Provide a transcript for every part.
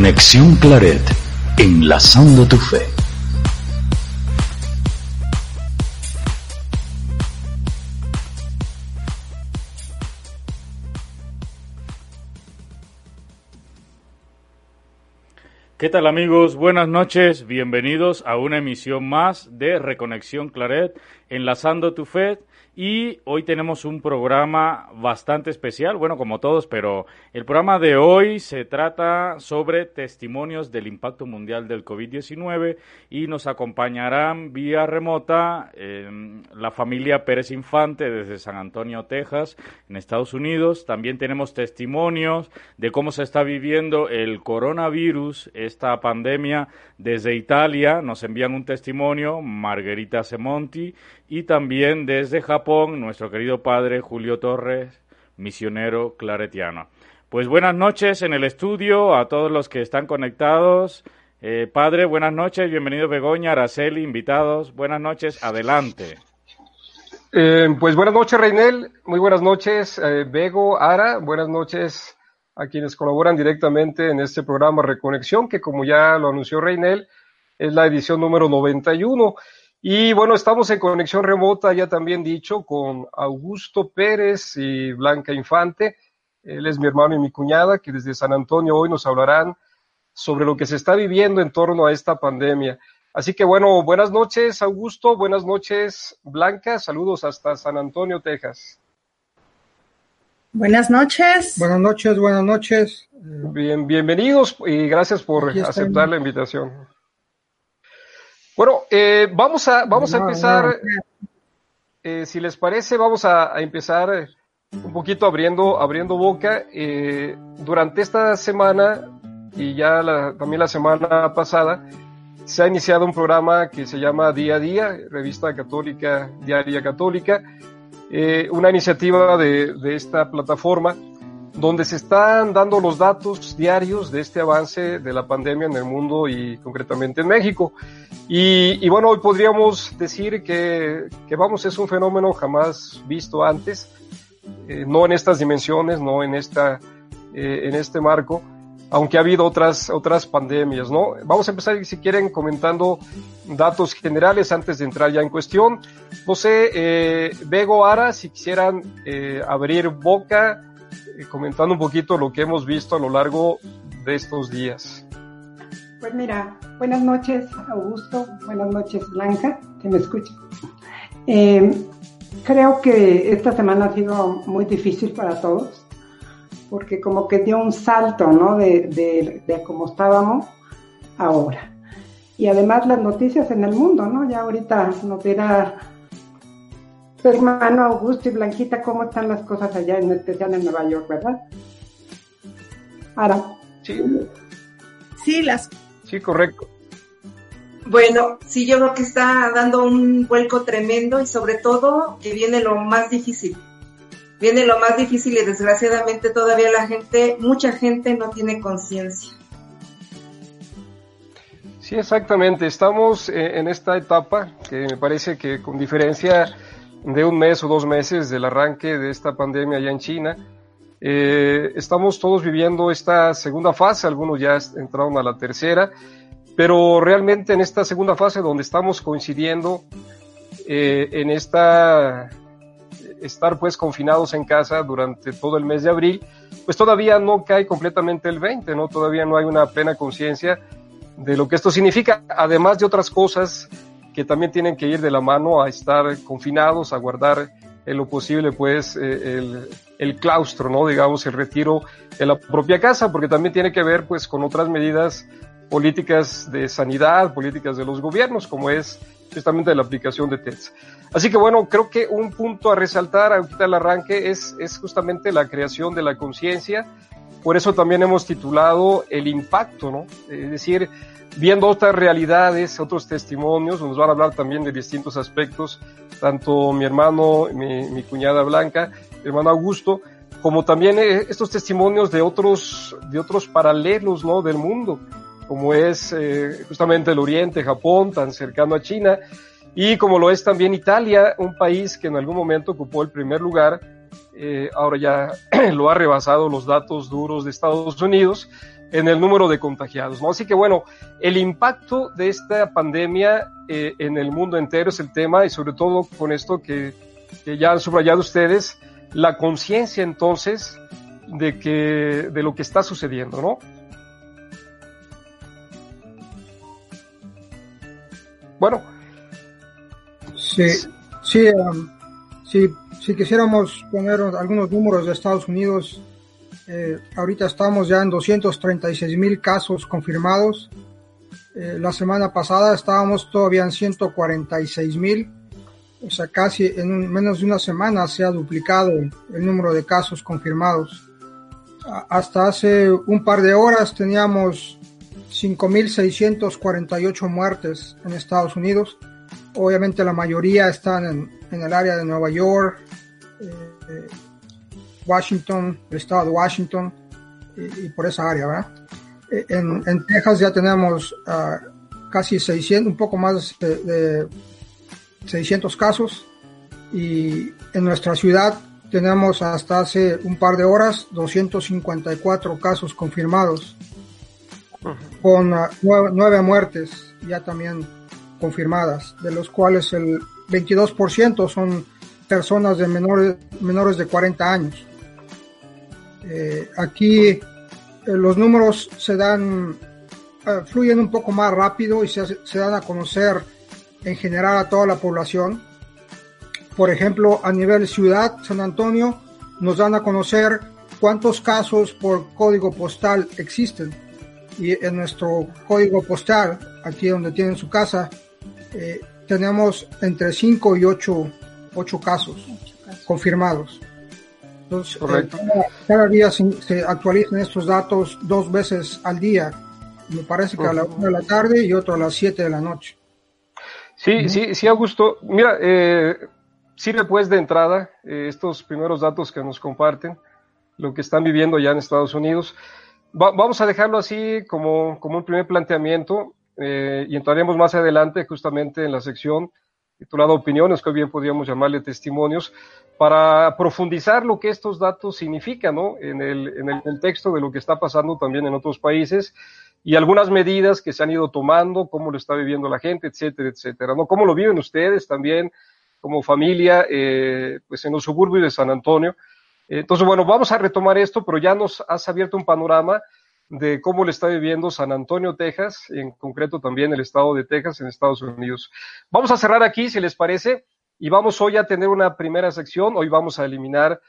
Reconexión Claret, enlazando tu fe. ¿Qué tal amigos? Buenas noches, bienvenidos a una emisión más de Reconexión Claret, enlazando tu fe. Y hoy tenemos un programa bastante especial, bueno, como todos, pero el programa de hoy se trata sobre testimonios del impacto mundial del COVID-19 y nos acompañarán vía remota eh, la familia Pérez Infante desde San Antonio, Texas, en Estados Unidos. También tenemos testimonios de cómo se está viviendo el coronavirus, esta pandemia, desde Italia. Nos envían un testimonio, Margarita Semonti, y también desde Japón, nuestro querido padre Julio Torres, misionero claretiano. Pues buenas noches en el estudio a todos los que están conectados. Eh, padre, buenas noches, bienvenido Begoña, Araceli, invitados, buenas noches, adelante. Eh, pues buenas noches, Reinel, muy buenas noches, eh, Bego, Ara, buenas noches a quienes colaboran directamente en este programa Reconexión, que como ya lo anunció Reinel, es la edición número 91. Y bueno, estamos en conexión remota, ya también dicho, con Augusto Pérez y Blanca Infante. Él es mi hermano y mi cuñada, que desde San Antonio hoy nos hablarán sobre lo que se está viviendo en torno a esta pandemia. Así que bueno, buenas noches, Augusto, buenas noches, Blanca, saludos hasta San Antonio, Texas. Buenas noches. Buenas noches, buenas noches. Bien, bienvenidos y gracias por aceptar la invitación. Bueno, eh, vamos a, vamos a empezar, eh, si les parece, vamos a, empezar eh, un poquito abriendo, abriendo boca. durante esta semana y ya también la semana pasada, se ha iniciado un programa que se llama Día a Día, Revista Católica Diaria Católica, una iniciativa de, de esta plataforma donde se están dando los datos diarios de este avance de la pandemia en el mundo y concretamente en México. Y, bueno, hoy podríamos decir que, que, vamos, es un fenómeno jamás visto antes, eh, no en estas dimensiones, no en, esta, eh, en este marco, aunque ha habido otras, otras pandemias, ¿no? Vamos a empezar, si quieren, comentando datos generales antes de entrar ya en cuestión. No sé, eh, Bego, Ara, si quisieran eh, abrir boca, eh, comentando un poquito lo que hemos visto a lo largo de estos días. Pues mira, buenas noches Augusto, buenas noches Blanca, que me escucha. Eh, creo que esta semana ha sido muy difícil para todos, porque como que dio un salto, ¿no? De, de, de cómo estábamos ahora. Y además las noticias en el mundo, ¿no? Ya ahorita nos dirá hermano Augusto y Blanquita cómo están las cosas allá, en especial en Nueva York, ¿verdad? Ahora. Sí. Sí, las Sí, correcto. Bueno, sí, yo creo que está dando un vuelco tremendo y sobre todo que viene lo más difícil. Viene lo más difícil y desgraciadamente todavía la gente, mucha gente no tiene conciencia. Sí, exactamente. Estamos eh, en esta etapa que me parece que con diferencia de un mes o dos meses del arranque de esta pandemia allá en China, eh, estamos todos viviendo esta segunda fase, algunos ya entraron a la tercera, pero realmente en esta segunda fase donde estamos coincidiendo eh, en esta estar pues confinados en casa durante todo el mes de abril, pues todavía no cae completamente el 20, ¿no? Todavía no hay una plena conciencia de lo que esto significa, además de otras cosas que también tienen que ir de la mano a estar confinados, a guardar en lo posible pues eh, el, el, claustro, ¿no? Digamos, el retiro de la propia casa, porque también tiene que ver pues con otras medidas políticas de sanidad, políticas de los gobiernos, como es justamente la aplicación de TEDS. Así que bueno, creo que un punto a resaltar ahorita el arranque es, es justamente la creación de la conciencia. Por eso también hemos titulado el impacto, ¿no? Es decir, viendo otras realidades, otros testimonios, nos van a hablar también de distintos aspectos, tanto mi hermano, mi, mi cuñada Blanca, hermano Augusto, como también eh, estos testimonios de otros, de otros paralelos, ¿no? Del mundo, como es eh, justamente el Oriente, Japón, tan cercano a China, y como lo es también Italia, un país que en algún momento ocupó el primer lugar, eh, ahora ya lo ha rebasado los datos duros de Estados Unidos, en el número de contagiados. ¿no? Así que bueno, el impacto de esta pandemia eh, en el mundo entero es el tema y sobre todo con esto que, que ya han subrayado ustedes, la conciencia entonces de que de lo que está sucediendo, ¿no? Bueno. Sí, sí, um, sí, si quisiéramos poner algunos números de Estados Unidos, eh, ahorita estamos ya en 236 mil casos confirmados. Eh, la semana pasada estábamos todavía en 146 mil. O sea, casi en menos de una semana se ha duplicado el número de casos confirmados. hasta hace un par de horas teníamos 5.648 muertes en Estados Unidos. Obviamente la mayoría están en, el área de Nueva York, eh, Washington, el estado de Washington y, por esa área, ¿verdad? Eh, en, Texas ya tenemos uh, casi 600, un poco más de 600 casos y en nuestra ciudad tenemos hasta hace un par de horas 254 casos confirmados con uh, nueve, muertes ya también confirmadas, de los cuales el 22% son personas de menores, menores de 40 años. Eh, aquí eh, los números se dan, uh, fluyen un poco más rápido y se dan a conocer en general a toda la población. Por ejemplo, a nivel ciudad, San Antonio, nos dan a conocer cuántos casos por código postal existen y en nuestro código postal, aquí donde tienen su casa, eh, tenemos entre 5 y 8, 8 casos confirmados. Entonces, eh, cada, cada, día se, se, actualizan estos datos dos veces al día. Me parece que a la 1 de la tarde y otro a las 7 de la noche. Sí, uh -huh. sí, sí, Augusto. Mira, eh, sirve pues de entrada eh, estos primeros datos que nos comparten, lo que están viviendo ya en Estados Unidos. Va, vamos a dejarlo así como, como un primer planteamiento eh, y entraremos más adelante justamente en la sección titulada Opiniones, que bien podríamos llamarle testimonios, para profundizar lo que estos datos significan ¿no? en, el, en el contexto de lo que está pasando también en otros países y algunas medidas que se han ido tomando, cómo lo está viviendo la gente, etcétera, etcétera, ¿no? Cómo lo viven ustedes también como familia, eh, pues en los suburbios de San Antonio. Entonces, bueno, vamos a retomar esto, pero ya nos has abierto un panorama de cómo le está viviendo San Antonio, Texas, en concreto también el estado de Texas en Estados Unidos. Vamos a cerrar aquí, si les parece, y vamos hoy a tener una primera sección. Hoy vamos a eliminar,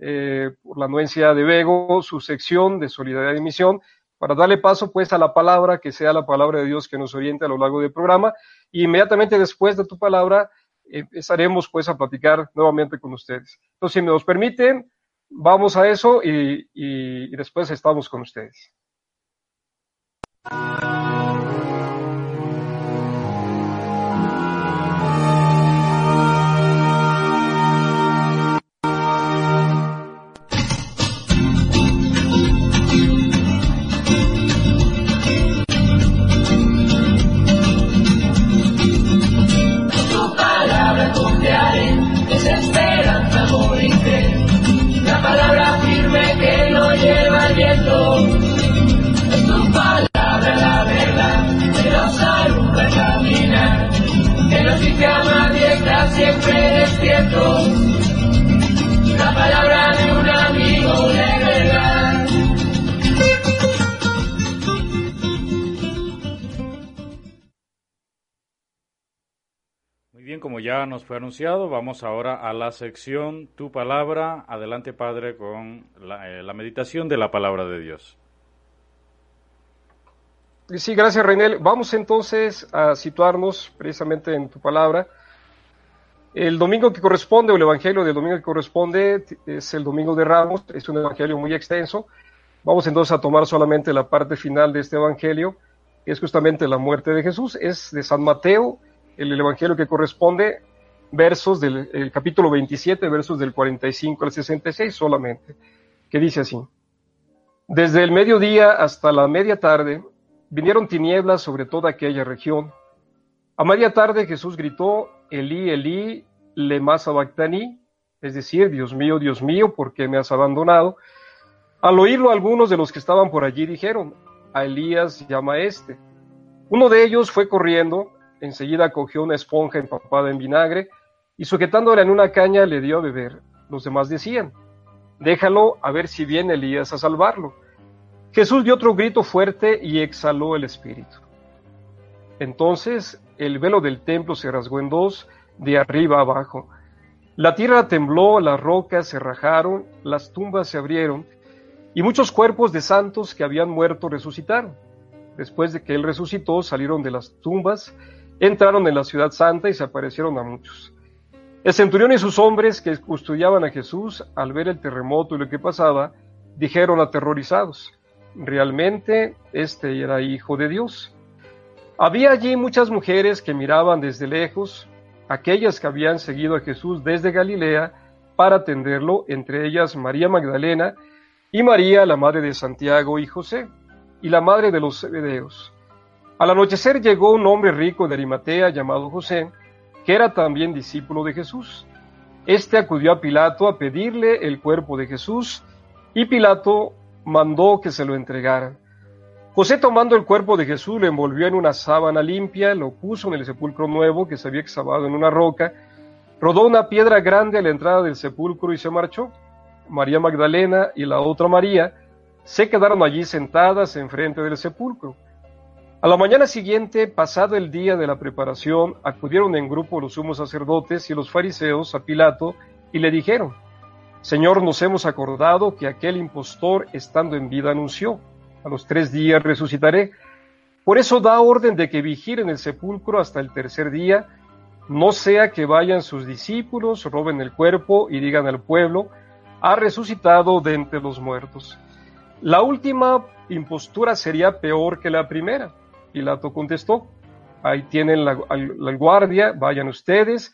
eh, por la anuencia de Bego, su sección de solidaridad y misión, para darle paso pues a la palabra, que sea la palabra de Dios que nos oriente a lo largo del programa. Y inmediatamente después de tu palabra, empezaremos pues a platicar nuevamente con ustedes. Entonces, si me los permiten, vamos a eso y, después estamos con ustedes. Fue anunciado, vamos ahora a la sección Tu palabra. Adelante, Padre, con la, eh, meditación de la palabra de Dios. Sí, gracias, Reinel. Vamos entonces a situarnos precisamente en tu palabra. El domingo que corresponde, o el evangelio del domingo que corresponde, es el domingo de Ramos, es un evangelio muy extenso. Vamos entonces a tomar solamente la parte final de este evangelio, que es justamente la muerte de Jesús. Es de San Mateo, el evangelio que corresponde, versos del el capítulo 27, versos del 45 al 66 solamente, que dice así. Desde el mediodía hasta la media tarde vinieron tinieblas sobre toda aquella región. A media tarde Jesús gritó, Elí, Elí, lema sabactani, es decir, Dios mío, Dios mío, ¿por qué me has abandonado? Al oírlo algunos de los que estaban por allí dijeron, a Elías llama a este. Uno de ellos fue corriendo, enseguida cogió una esponja empapada en vinagre y sujetándola en una caña le dio a beber. Los demás decían, déjalo a ver si viene Elías a salvarlo. Jesús dio otro grito fuerte y exhaló el espíritu. Entonces el velo del templo se rasgó en dos, de arriba abajo. La tierra tembló, las rocas se rajaron, las tumbas se abrieron, y muchos cuerpos de santos que habían muerto resucitaron. Después de que él resucitó, salieron de las tumbas, entraron en la ciudad santa y se aparecieron a muchos. El centurión y sus hombres que custodiaban a Jesús, al ver el terremoto y lo que pasaba, dijeron aterrorizados, realmente este era hijo de Dios. Había allí muchas mujeres que miraban desde lejos, aquellas que habían seguido a Jesús desde Galilea para atenderlo, entre ellas María Magdalena y María, la madre de Santiago y José, y la madre de los Zebedeos. Al anochecer llegó un hombre rico de Arimatea llamado José, que era también discípulo de Jesús. Este acudió a Pilato a pedirle el cuerpo de Jesús, y Pilato mandó que se lo entregaran. José tomando el cuerpo de Jesús lo envolvió en una sábana limpia, lo puso en el sepulcro nuevo que se había excavado en una roca, rodó una piedra grande a la entrada del sepulcro y se marchó. María Magdalena y la otra María se quedaron allí sentadas enfrente del sepulcro. A la mañana siguiente, pasado el día de la preparación, acudieron en grupo los sumos sacerdotes y los fariseos a Pilato y le dijeron, Señor, nos hemos acordado que aquel impostor estando en vida anunció a los tres días resucitaré. Por eso da orden de que vigilen el sepulcro hasta el tercer día, no sea que vayan sus discípulos, roben el cuerpo y digan al pueblo, ha resucitado de entre los muertos. La última impostura sería peor que la primera. Pilato contestó, ahí tienen la, guardia, vayan ustedes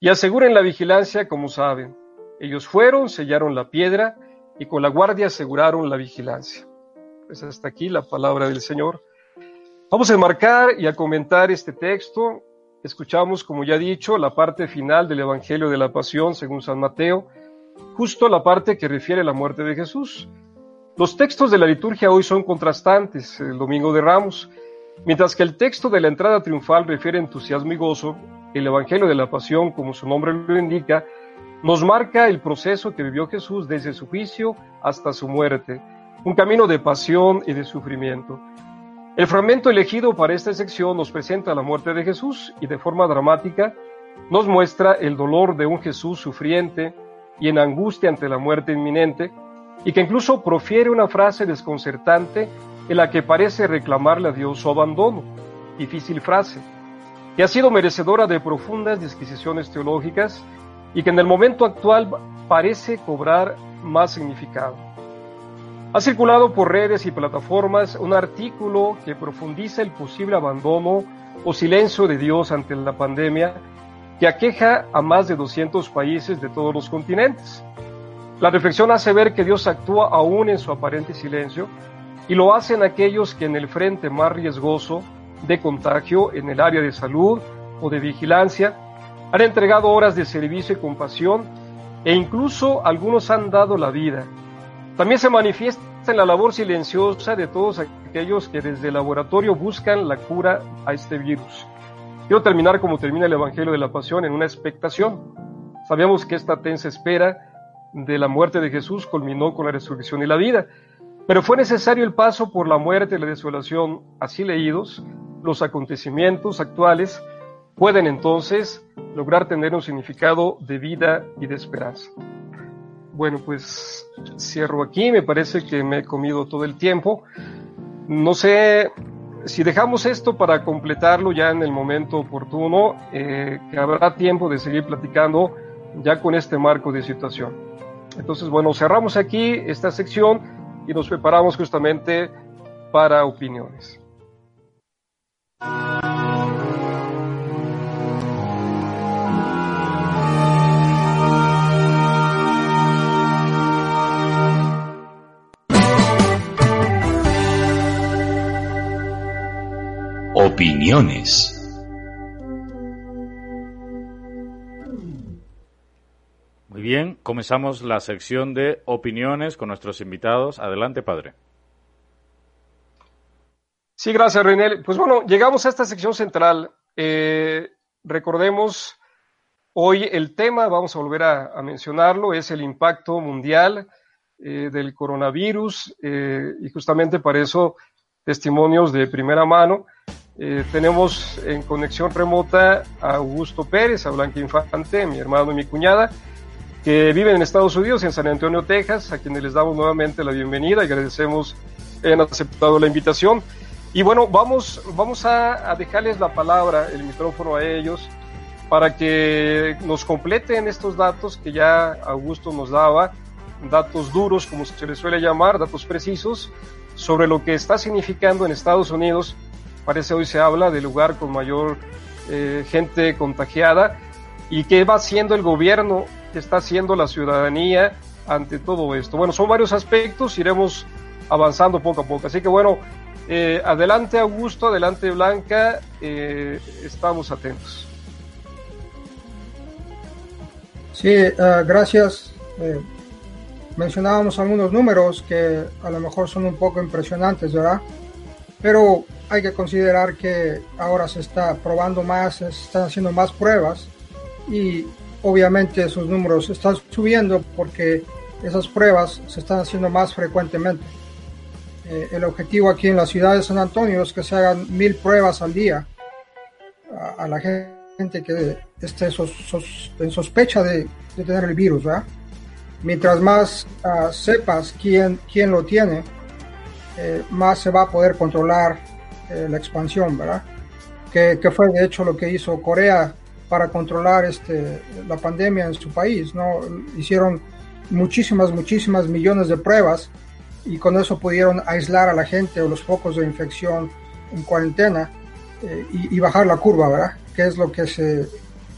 y aseguren la vigilancia como saben. Ellos fueron, sellaron la piedra y con la guardia aseguraron la vigilancia. Pues hasta aquí la palabra del Señor. Vamos a enmarcar y a comentar este texto. Escuchamos, como ya he dicho, la parte final del Evangelio de la Pasión según San Mateo, justo la parte que refiere a la muerte de Jesús. Los textos de la liturgia hoy son contrastantes, el Domingo de Ramos. Mientras que el texto de la entrada triunfal refiere entusiasmo y gozo, el Evangelio de la Pasión, como su nombre lo indica, nos marca el proceso que vivió Jesús desde su juicio hasta su muerte un camino de pasión y de sufrimiento. El fragmento elegido para esta sección nos presenta la muerte de Jesús y de forma dramática nos muestra el dolor de un Jesús sufriente y en angustia ante la muerte inminente y que incluso profiere una frase desconcertante en la que parece reclamarle a Dios su abandono. Difícil frase, que ha sido merecedora de profundas disquisiciones teológicas y que en el momento actual parece cobrar más significado. Ha circulado por redes y plataformas un artículo que profundiza el posible abandono o silencio de Dios ante la pandemia que aqueja a más de 200 países de todos los continentes. La reflexión hace ver que Dios actúa aún en su aparente silencio y lo hacen aquellos que en el frente más riesgoso de contagio, en el área de salud o de vigilancia, han entregado horas de servicio y compasión e incluso algunos han dado la vida también se manifiesta en la labor silenciosa de todos aquellos que desde el laboratorio buscan la cura a este virus. Quiero terminar como termina el Evangelio de la Pasión en una expectación. Sabíamos que esta tensa espera de la muerte de Jesús culminó con la resurrección y la vida, pero fue necesario el paso por la muerte y la desolación. Así leídos, los acontecimientos actuales pueden entonces lograr tener un significado de vida y de esperanza. Bueno, pues cierro aquí, me parece que me he comido todo el tiempo. No sé si dejamos esto para completarlo ya en el momento oportuno, eh, que habrá tiempo de seguir platicando ya con este marco de situación. Entonces, bueno, cerramos aquí esta sección y nos preparamos justamente para opiniones. Opiniones. Bien, comenzamos la sección de opiniones con nuestros invitados. Adelante, padre. Sí, gracias, René. Pues bueno, llegamos a esta sección central. Eh, recordemos, hoy el tema, vamos a volver a, mencionarlo, es el impacto mundial eh, del coronavirus eh, y justamente para eso testimonios de primera mano. tenemos en conexión remota a Augusto Pérez, a Blanca Infante, mi hermano y mi cuñada, que viven en Estados Unidos, en San Antonio, Texas, a quienes les damos nuevamente la bienvenida y agradecemos que hayan aceptado la invitación. Y bueno, vamos, vamos a, dejarles la palabra, el micrófono a ellos, para que nos completen estos datos que ya Augusto nos daba, datos duros, como se les suele llamar, datos precisos, sobre lo que está significando en Estados Unidos. Parece hoy se habla del lugar con mayor eh, gente contagiada y qué va haciendo el gobierno, qué está haciendo la ciudadanía ante todo esto. Bueno, son varios aspectos, iremos avanzando poco a poco. Así que bueno, eh, adelante Augusto, adelante Blanca, eh, estamos atentos. Sí, eh, gracias. mencionábamos algunos números que a lo mejor son un poco impresionantes, ¿verdad? Pero hay que considerar que ahora se está probando más, se están haciendo más pruebas y obviamente esos números están subiendo porque esas pruebas se están haciendo más frecuentemente. Eh, el objetivo aquí en la ciudad de San Antonio es que se hagan mil pruebas al día a, la gente que esté en sospecha de, tener el virus, ¿verdad? Mientras más ah, sepas quién, quién lo tiene, eh, más se va a poder controlar eh, la expansión, ¿verdad? Que, que, fue de hecho lo que hizo Corea para controlar este, la pandemia en su país, ¿no? Hicieron muchísimas, muchísimas millones de pruebas y con eso pudieron aislar a la gente o los focos de infección en cuarentena eh, y, bajar la curva, ¿verdad? Que es lo que se,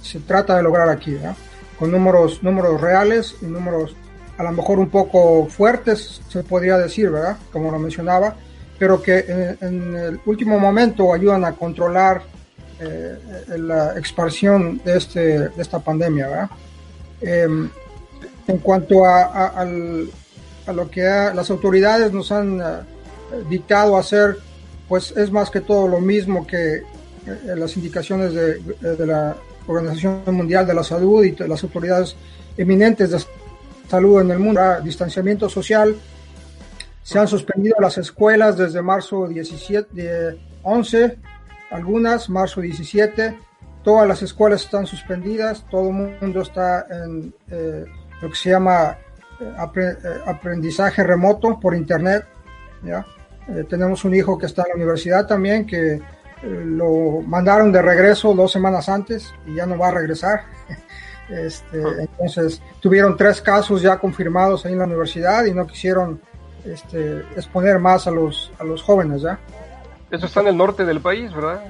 se trata de lograr aquí, ¿verdad? Con números, números reales y números a lo mejor un poco fuertes, se podría decir, ¿verdad? Como lo mencionaba, pero que en, el último momento ayudan a controlar eh, la expansión de, este, de esta pandemia. Em, en cuanto a, lo que las autoridades nos han eh, dictado hacer, pues es más que todo lo mismo que eh, las indicaciones de, la Organización Mundial de la Salud y las autoridades eminentes de salud en el mundo. Distanciamiento social. Se han suspendido las escuelas desde marzo 17, 11, algunas, marzo 17. Todas las escuelas están suspendidas, todo el mundo está en eh, lo que se llama eh, aprendizaje remoto por internet. ¿ya? Eh, tenemos un hijo que está en la universidad también, que eh, lo mandaron de regreso dos semanas antes y ya no va a regresar. Este, entonces, tuvieron tres casos ya confirmados ahí en la universidad y no quisieron este, exponer más a los, a los jóvenes. ¿ya? Eso está en el norte del país, ¿verdad?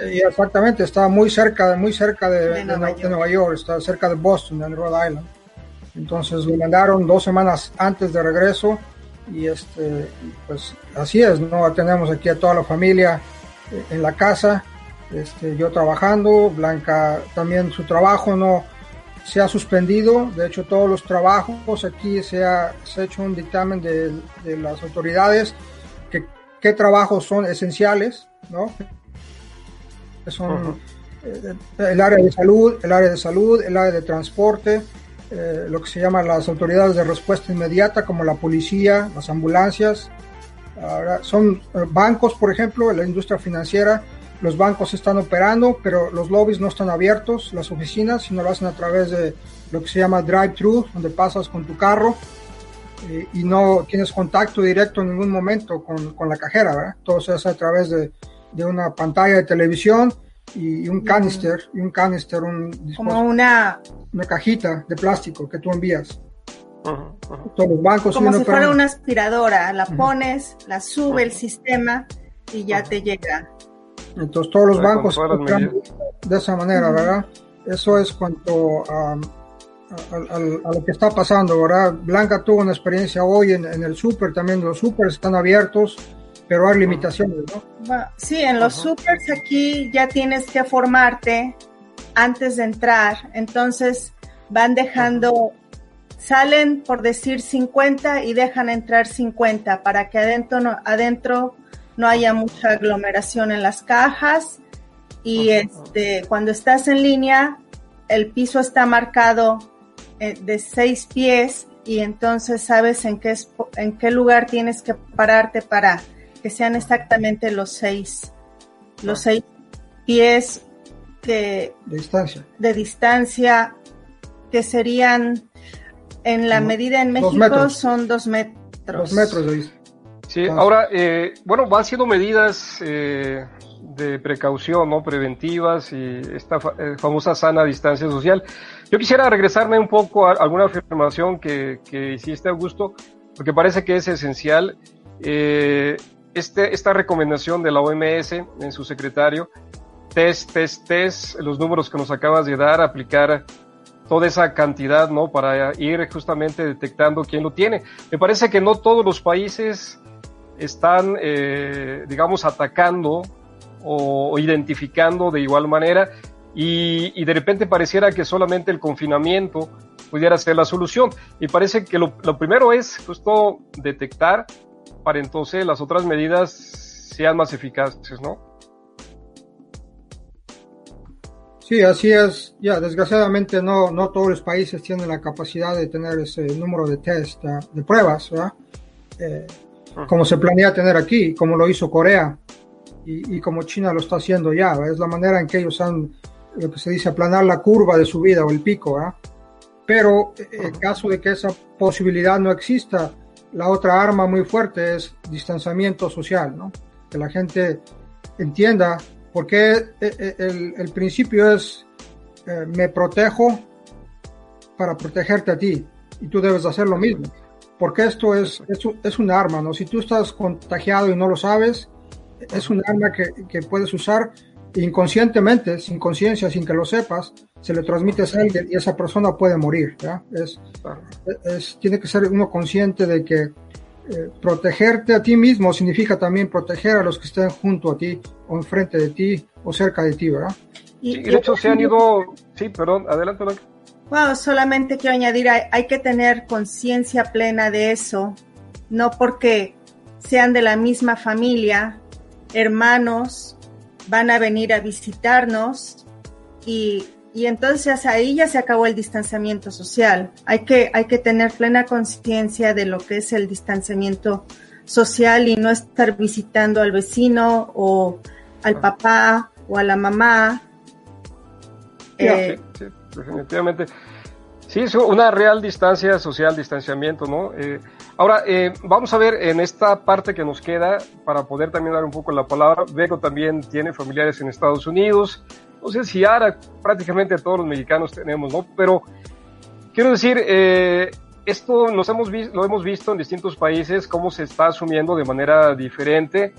Y exactamente, está muy cerca, muy cerca de, Nueva York, está cerca de Boston, en Rhode Island. Entonces lo mandaron dos semanas antes de regreso y este, pues así es, ¿no? Tenemos aquí a toda la familia eh, en la casa, este, yo trabajando, Blanca también su trabajo no se ha suspendido, de hecho todos los trabajos aquí se ha, hecho un dictamen de, las autoridades qué trabajos son esenciales, ¿no? son eh, el área de salud, el área de salud, el área de transporte, eh, lo que se llaman las autoridades de respuesta inmediata, como la policía, las ambulancias. Ahora, son eh, bancos, por ejemplo, la industria financiera, los bancos están operando, pero los lobbies no están abiertos, las oficinas, sino lo hacen a través de lo que se llama drive-thru, donde pasas con tu carro eh, y no tienes contacto directo en ningún momento con, con la cajera, ¿verdad? Todo se hace a través de, de una pantalla de televisión y, un canister, y un canister, un como una una cajita de plástico que tú envías. Todos los bancos como si fuera una aspiradora, la pones, la sube el sistema y ya te llega. Entonces todos los bancos de esa manera, ¿verdad? Eso es cuanto a, lo que está pasando, ¿verdad? Blanca tuvo una experiencia hoy en, en el súper, también los súper están abiertos, pero hay limitaciones, ¿no? Sí, en los supers aquí ya tienes que formarte antes de entrar, entonces van dejando, salen por decir 50 y dejan entrar 50 para que adentro no, adentro no haya mucha aglomeración en las cajas y este, cuando estás en línea, el piso está marcado de seis pies y entonces sabes en qué, en qué lugar tienes que pararte para que sean exactamente los seis, los seis pies que, de distancia. De distancia que serían en la medida en México son dos metros. Dos metros de Sí, ahora, eh, bueno, van siendo medidas eh, de precaución, ¿no? Preventivas y esta eh, famosa sana distancia social. Yo quisiera regresarme un poco a alguna afirmación que, que hiciste, Augusto, porque parece que es esencial. este, esta recomendación de la OMS en su secretario, test, test, test, los números que nos acabas de dar, aplicar toda esa cantidad, ¿no? Para ir justamente detectando quién lo tiene. Me parece que no todos los países están, eh, digamos, atacando o, identificando de igual manera y, de repente pareciera que solamente el confinamiento pudiera ser la solución. Y parece que lo, lo primero es justo detectar para entonces las otras medidas sean más eficaces, ¿no? Sí, así es. Ya, desgraciadamente no, no todos los países tienen la capacidad de tener ese número de test, ah, de pruebas, ¿verdad? Eh, como se planea tener aquí, como lo hizo Corea y, y, como China lo está haciendo ya. Es la manera en que ellos han, lo que se dice, aplanar la curva de subida o el pico. ¿verdad? Pero eh, en caso de que esa posibilidad no exista, la otra arma muy fuerte es distanciamiento social, ¿no? Que la gente entienda porque eh, eh, el, el principio es eh, me protejo para protegerte a ti y tú debes hacer lo mismo. Porque esto es, es, es un arma, ¿no? Si tú estás contagiado y no lo sabes, es un arma que, que puedes usar inconscientemente, sin conciencia, sin que lo sepas, se le transmite a alguien y esa persona puede morir. ¿ya? Es, es, tiene que ser uno consciente de que eh, protegerte a ti mismo significa también proteger a los que estén junto a ti o enfrente de ti o cerca de ti, ¿verdad? Y, de hecho se han ido, sí, perdón, adelante. Bueno, solamente quiero añadir, hay, hay que tener conciencia plena de eso, no porque sean de la misma familia, hermanos, van a venir a visitarnos y y entonces ahí ya se acabó el distanciamiento social. Hay que, hay que tener plena conciencia de lo que es el distanciamiento social y no estar visitando al vecino o al papá o a la mamá. Sí, eh, sí, definitivamente. Sí, es una real distancia social, distanciamiento, ¿no? Eh, ahora, eh, vamos a ver en esta parte que nos queda, para poder también dar un poco la palabra, Vego también tiene familiares en Estados Unidos, no sé si ahora prácticamente todos los mexicanos tenemos, ¿no? Pero quiero decir, eh, esto nos hemos lo hemos visto en distintos países, cómo se está asumiendo de manera diferente.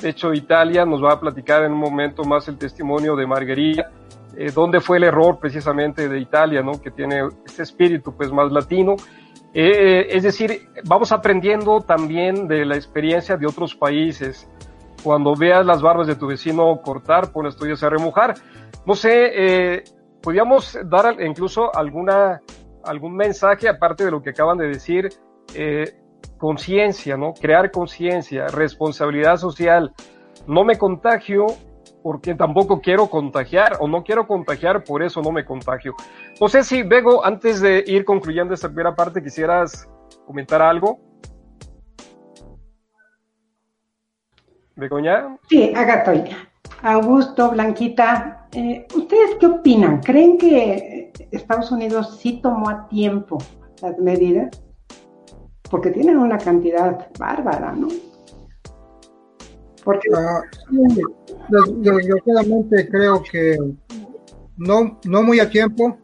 De hecho, Italia nos va a platicar en un momento más el testimonio de Margarita, eh, dónde fue el error precisamente de Italia, ¿no? Que tiene este espíritu pues más latino. Eh, es decir, vamos aprendiendo también de la experiencia de otros países cuando veas las barbas de tu vecino cortar, pones tuyas a remojar. No sé, eh, podríamos dar incluso alguna, algún mensaje, aparte de lo que acaban de decir, eh, conciencia, ¿no? Crear conciencia, responsabilidad social. No me contagio porque tampoco quiero contagiar o no quiero contagiar, por eso no me contagio. No sé si, Bego, antes de ir concluyendo esta primera parte, quisieras comentar algo. ¿Begoña? Sí, acá estoy. Augusto, Blanquita, eh, ¿ustedes qué opinan? ¿Creen que Estados Unidos sí tomó a tiempo las medidas? Porque tienen una cantidad bárbara, ¿no? Porque uh, desgraciadamente creo que no, no muy a tiempo,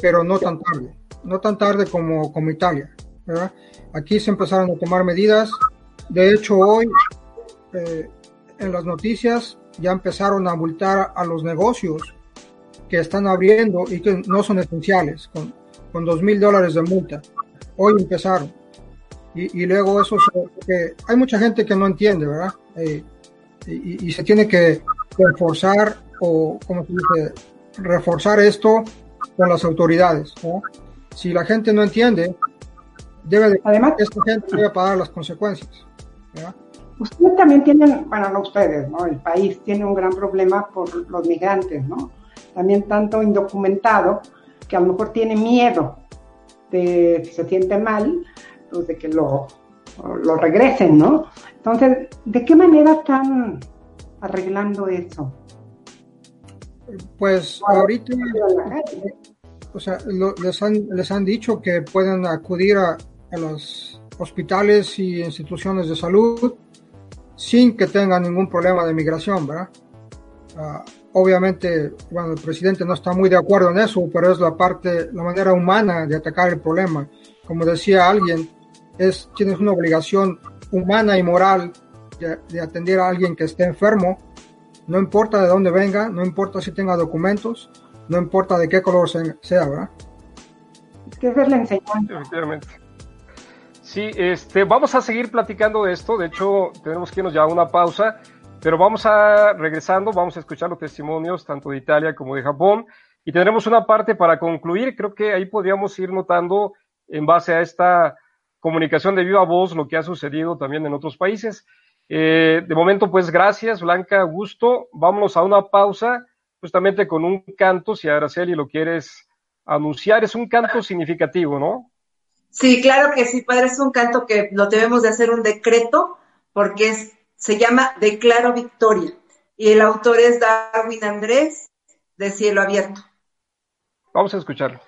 pero no tan tarde. No tan tarde como, como Italia. ¿verdad? Aquí se empezaron a tomar medidas. De hecho, hoy eh, en las noticias ya empezaron a multar a los negocios que están abriendo y que no son esenciales, con, con dos mil dólares de multa. Hoy empezaron. Y, y luego eso, que hay mucha gente que no entiende, ¿verdad? Eh, y, y, se tiene que reforzar o, como se dice, reforzar esto con las autoridades. ¿no? Si la gente no entiende, debe de, Además, esta gente debe pagar las consecuencias. ustedes también tienen, bueno, no ustedes, ¿no? El país tiene un gran problema por los migrantes, ¿no? También tanto indocumentado que a lo mejor tiene miedo de, si se siente mal, pues de que lo, lo regresen, ¿no? Entonces, ¿de qué manera están arreglando eso? Pues ahorita, o sea, les, han, les han dicho que pueden acudir a, a los hospitales y instituciones de salud sin que tengan ningún problema de migración, ¿verdad? Uh, obviamente, bueno, el presidente no está muy de acuerdo en eso, pero es la parte, la manera humana de atacar el problema. Como decía alguien, es, tienes una obligación humana y moral de, de atender a alguien que esté enfermo, no importa de dónde venga, no importa si tenga documentos, no importa de qué color sea, ¿verdad? Es que es la enseñanza. Efectivamente. Sí, este, vamos a seguir platicando de esto. De hecho, tenemos que irnos ya a una pausa, pero vamos a regresando, vamos a escuchar los testimonios tanto de Italia como de Japón y tendremos una parte para concluir. Creo que ahí podríamos ir notando, en base a esta comunicación de viva voz, lo que ha sucedido también en otros países. Eh, de momento, pues gracias, Blanca, gusto. Vámonos a una pausa, justamente con un canto, si Araceli lo quieres anunciar, es un canto significativo, ¿no? Sí, claro que sí, padre, es un canto que lo debemos de hacer un decreto porque es, se llama Declaro Victoria y el autor es Darwin Andrés de Cielo Abierto. Vamos a escucharlo.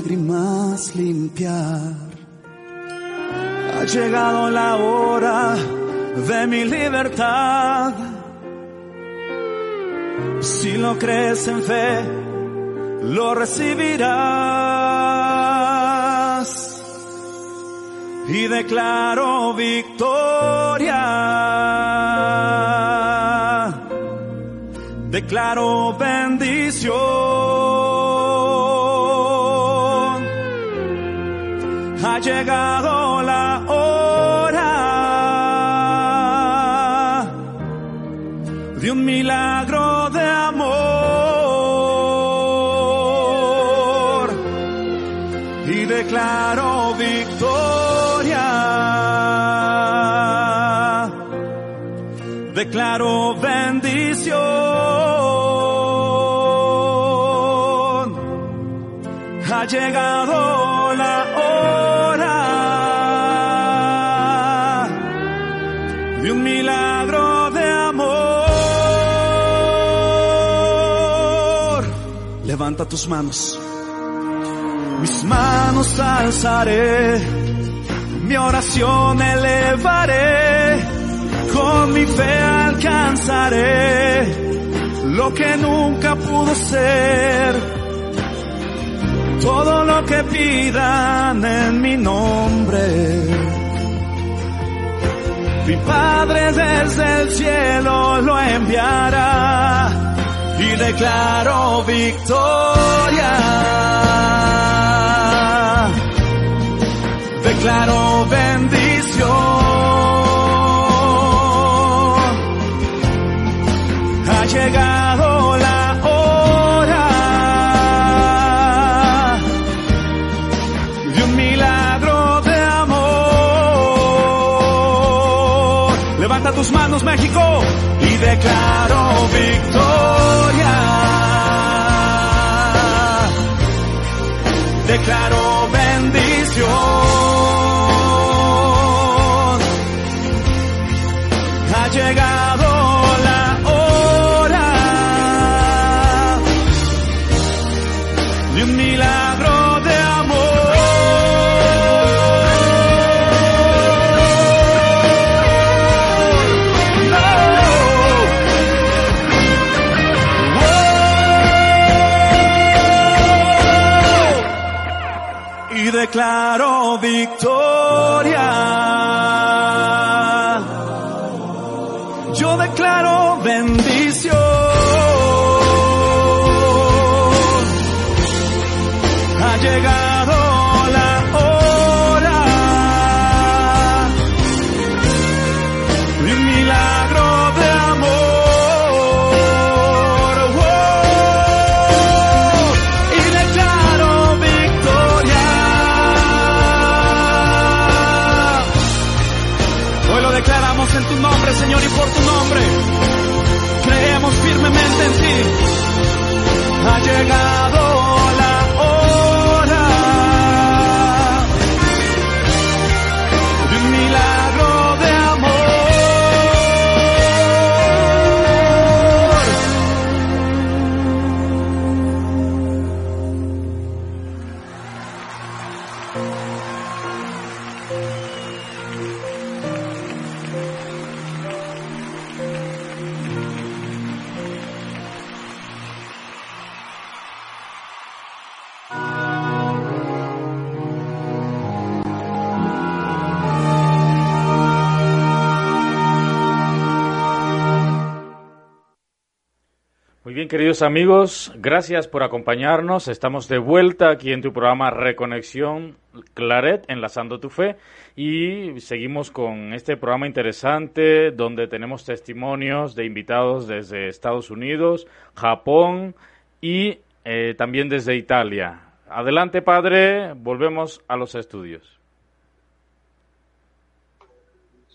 Lágrimas limpiar. Ha llegado la hora de mi libertad. Si lo crees en fe, lo recibirás y declaro victoria. Declaro bendición. Llegado la hora de un milagro de amor y declaro victoria. Declaro bendición. Ha llegado la Levanta tus manos. Mis manos alzaré, mi oración elevaré, con mi fe alcanzaré lo que nunca pudo ser. Todo lo que pidan en mi nombre. Mi Padre desde el cielo lo enviará declaro victoria. Declaro bendición. Ha llegado la hora de un milagro de amor. Levanta tus manos, México, y declaro victoria. Declaro declaro amigos, gracias por acompañarnos. Estamos de vuelta aquí en tu programa Reconexión Claret, enlazando tu fe, y seguimos con este programa interesante donde tenemos testimonios de invitados desde Estados Unidos, Japón y eh, también desde Italia. Adelante, padre, volvemos a los estudios.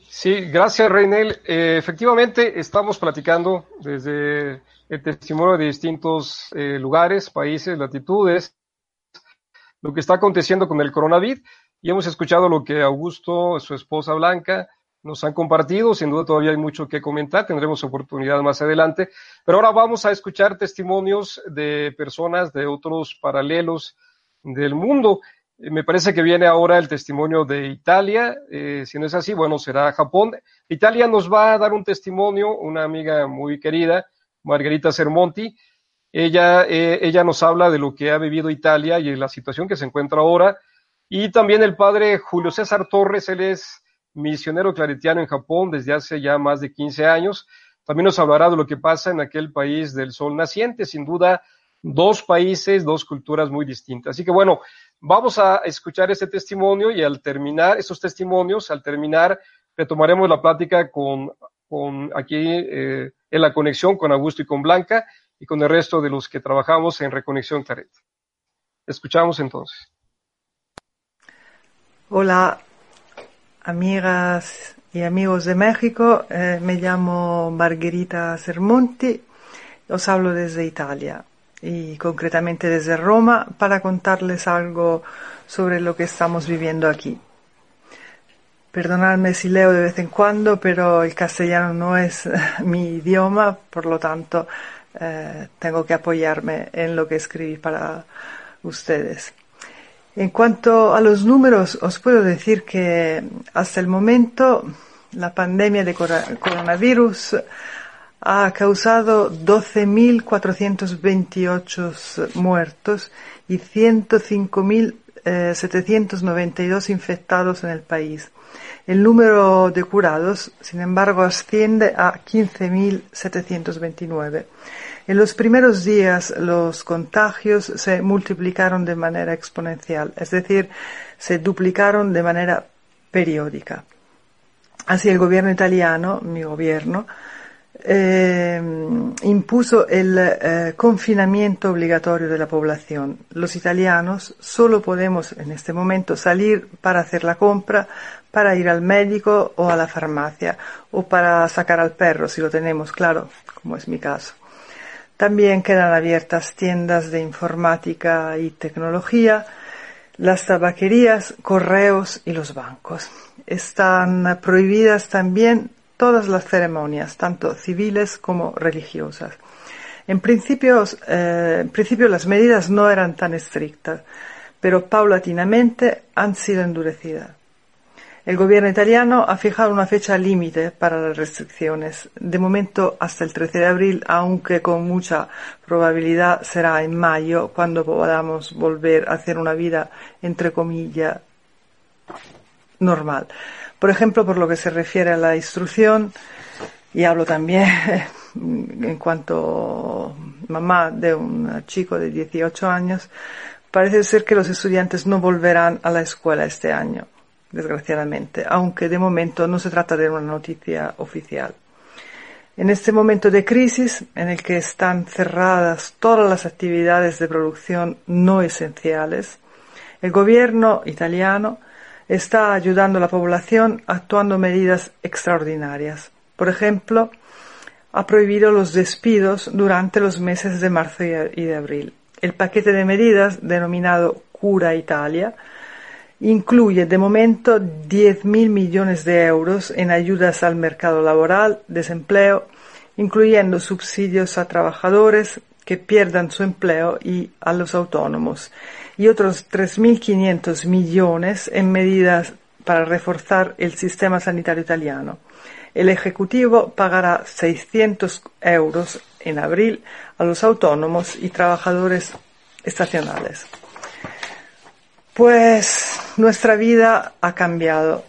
Sí, gracias, Reinel. Eh, efectivamente, estamos platicando desde el testimonio de distintos eh, lugares, países, latitudes, lo que está aconteciendo con el coronavirus y hemos escuchado lo que Augusto, su esposa Blanca, nos han compartido. Sin duda todavía hay mucho que comentar, tendremos oportunidad más adelante. Pero ahora vamos a escuchar testimonios de personas de otros paralelos del mundo. Eh, Me parece que viene ahora el testimonio de Italia. eh, si no es así, bueno, será Japón. Italia nos va a dar un testimonio, una amiga muy querida, Margarita Sermonti. Ella, eh, ella nos habla de lo que ha vivido Italia y de la situación que se encuentra ahora. Y también el padre Julio César Torres, él es misionero claretiano en Japón desde hace ya más de 15 años. También nos hablará de lo que pasa en aquel país del sol naciente. Sin duda, dos países, dos culturas muy distintas. Así que bueno, vamos a escuchar este testimonio y al terminar esos testimonios, al terminar, retomaremos la plática con, con aquí eh, en la conexión con Augusto y con Blanca y con el resto de los que trabajamos en Reconexión Claret. Escuchamos entonces. Hola, amigas y amigos de México. Eh, me llamo Margherita Sermonti. Os hablo desde Italia y concretamente desde Roma para contarles algo sobre lo que estamos viviendo aquí. Perdonadme si leo de vez en cuando, pero el castellano no es mi idioma, por lo tanto eh, tengo que apoyarme en lo que escribí para ustedes. En cuanto a los números, os puedo decir que hasta el momento la pandemia de coronavirus ha causado 12.428 muertos y 105.792 infectados en el país. El número de curados, sin embargo, asciende a 15.729. En los primeros días los contagios se multiplicaron de manera exponencial, es decir, se duplicaron de manera periódica. Así el gobierno italiano, mi gobierno, eh, impuso el eh, confinamiento obligatorio de la población. Los italianos solo podemos en este momento salir para hacer la compra, para ir al médico o a la farmacia, o para sacar al perro si lo tenemos, claro, como es mi caso. También quedan abiertas tiendas de informática y tecnología, las tabaquerías, correos y los bancos. Están prohibidas también todas las ceremonias, tanto civiles como religiosas. En principio, eh, en principio las medidas no eran tan estrictas, pero paulatinamente han sido endurecidas. El gobierno italiano ha fijado una fecha límite para las restricciones, de momento hasta el 13 de abril, aunque con mucha probabilidad será en mayo cuando podamos volver a hacer una vida, entre comillas, normal. Por ejemplo, por lo que se refiere a la instrucción, y hablo también en cuanto mamá de un chico de 18 años, parece ser que los estudiantes no volverán a la escuela este año, desgraciadamente, aunque de momento no se trata de una noticia oficial. En este momento de crisis, en el que están cerradas todas las actividades de producción no esenciales, el gobierno italiano está ayudando a la población actuando medidas extraordinarias. Por ejemplo, ha prohibido los despidos durante los meses de marzo y de abril. El paquete de medidas, denominado Cura Italia, incluye de momento 10.000 millones de euros en ayudas al mercado laboral, desempleo, incluyendo subsidios a trabajadores que pierdan su empleo y a los autónomos, y otros 3.500 millones en medidas para reforzar el sistema sanitario italiano. El Ejecutivo pagará 600 euros en abril a los autónomos y trabajadores estacionales. Pues nuestra vida ha cambiado,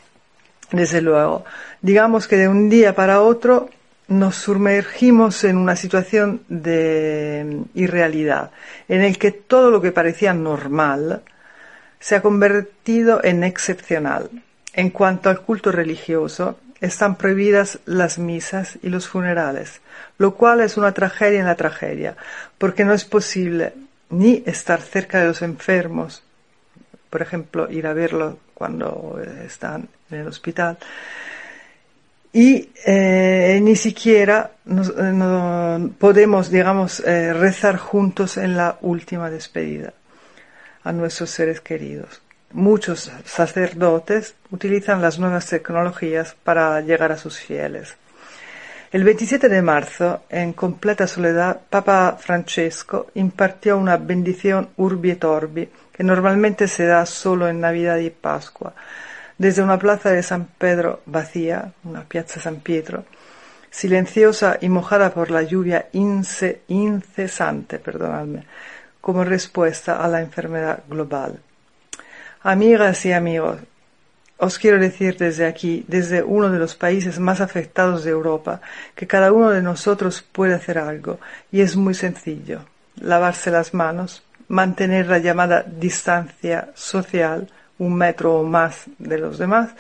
desde luego. Digamos que de un día para otro nos sumergimos en una situación de irrealidad, en el que todo lo que parecía normal se ha convertido en excepcional. En cuanto al culto religioso, están prohibidas las misas y los funerales, lo cual es una tragedia en la tragedia, porque no es posible ni estar cerca de los enfermos, por ejemplo, ir a verlos cuando están en el hospital, y eh, ni siquiera eh, podemos, digamos, eh, rezar juntos en la última despedida a nuestros seres queridos. Muchos sacerdotes utilizan las nuevas tecnologías para llegar a sus fieles. El 27 de marzo, en completa soledad, Papa Francesco impartió una bendición urbi et orbi que normalmente se da solo en Navidad y Pascua, desde una plaza de San Pedro vacía, una piazza San Pietro, silenciosa y mojada por la lluvia incesante, perdonadme, como respuesta a la enfermedad global. Amigas y amigos, os quiero decir desde aquí, desde uno de los países más afectados de Europa, que cada uno de nosotros puede hacer algo, y es muy sencillo. Lavarse las manos, mantener la llamada distancia social, un metro o más de los demás,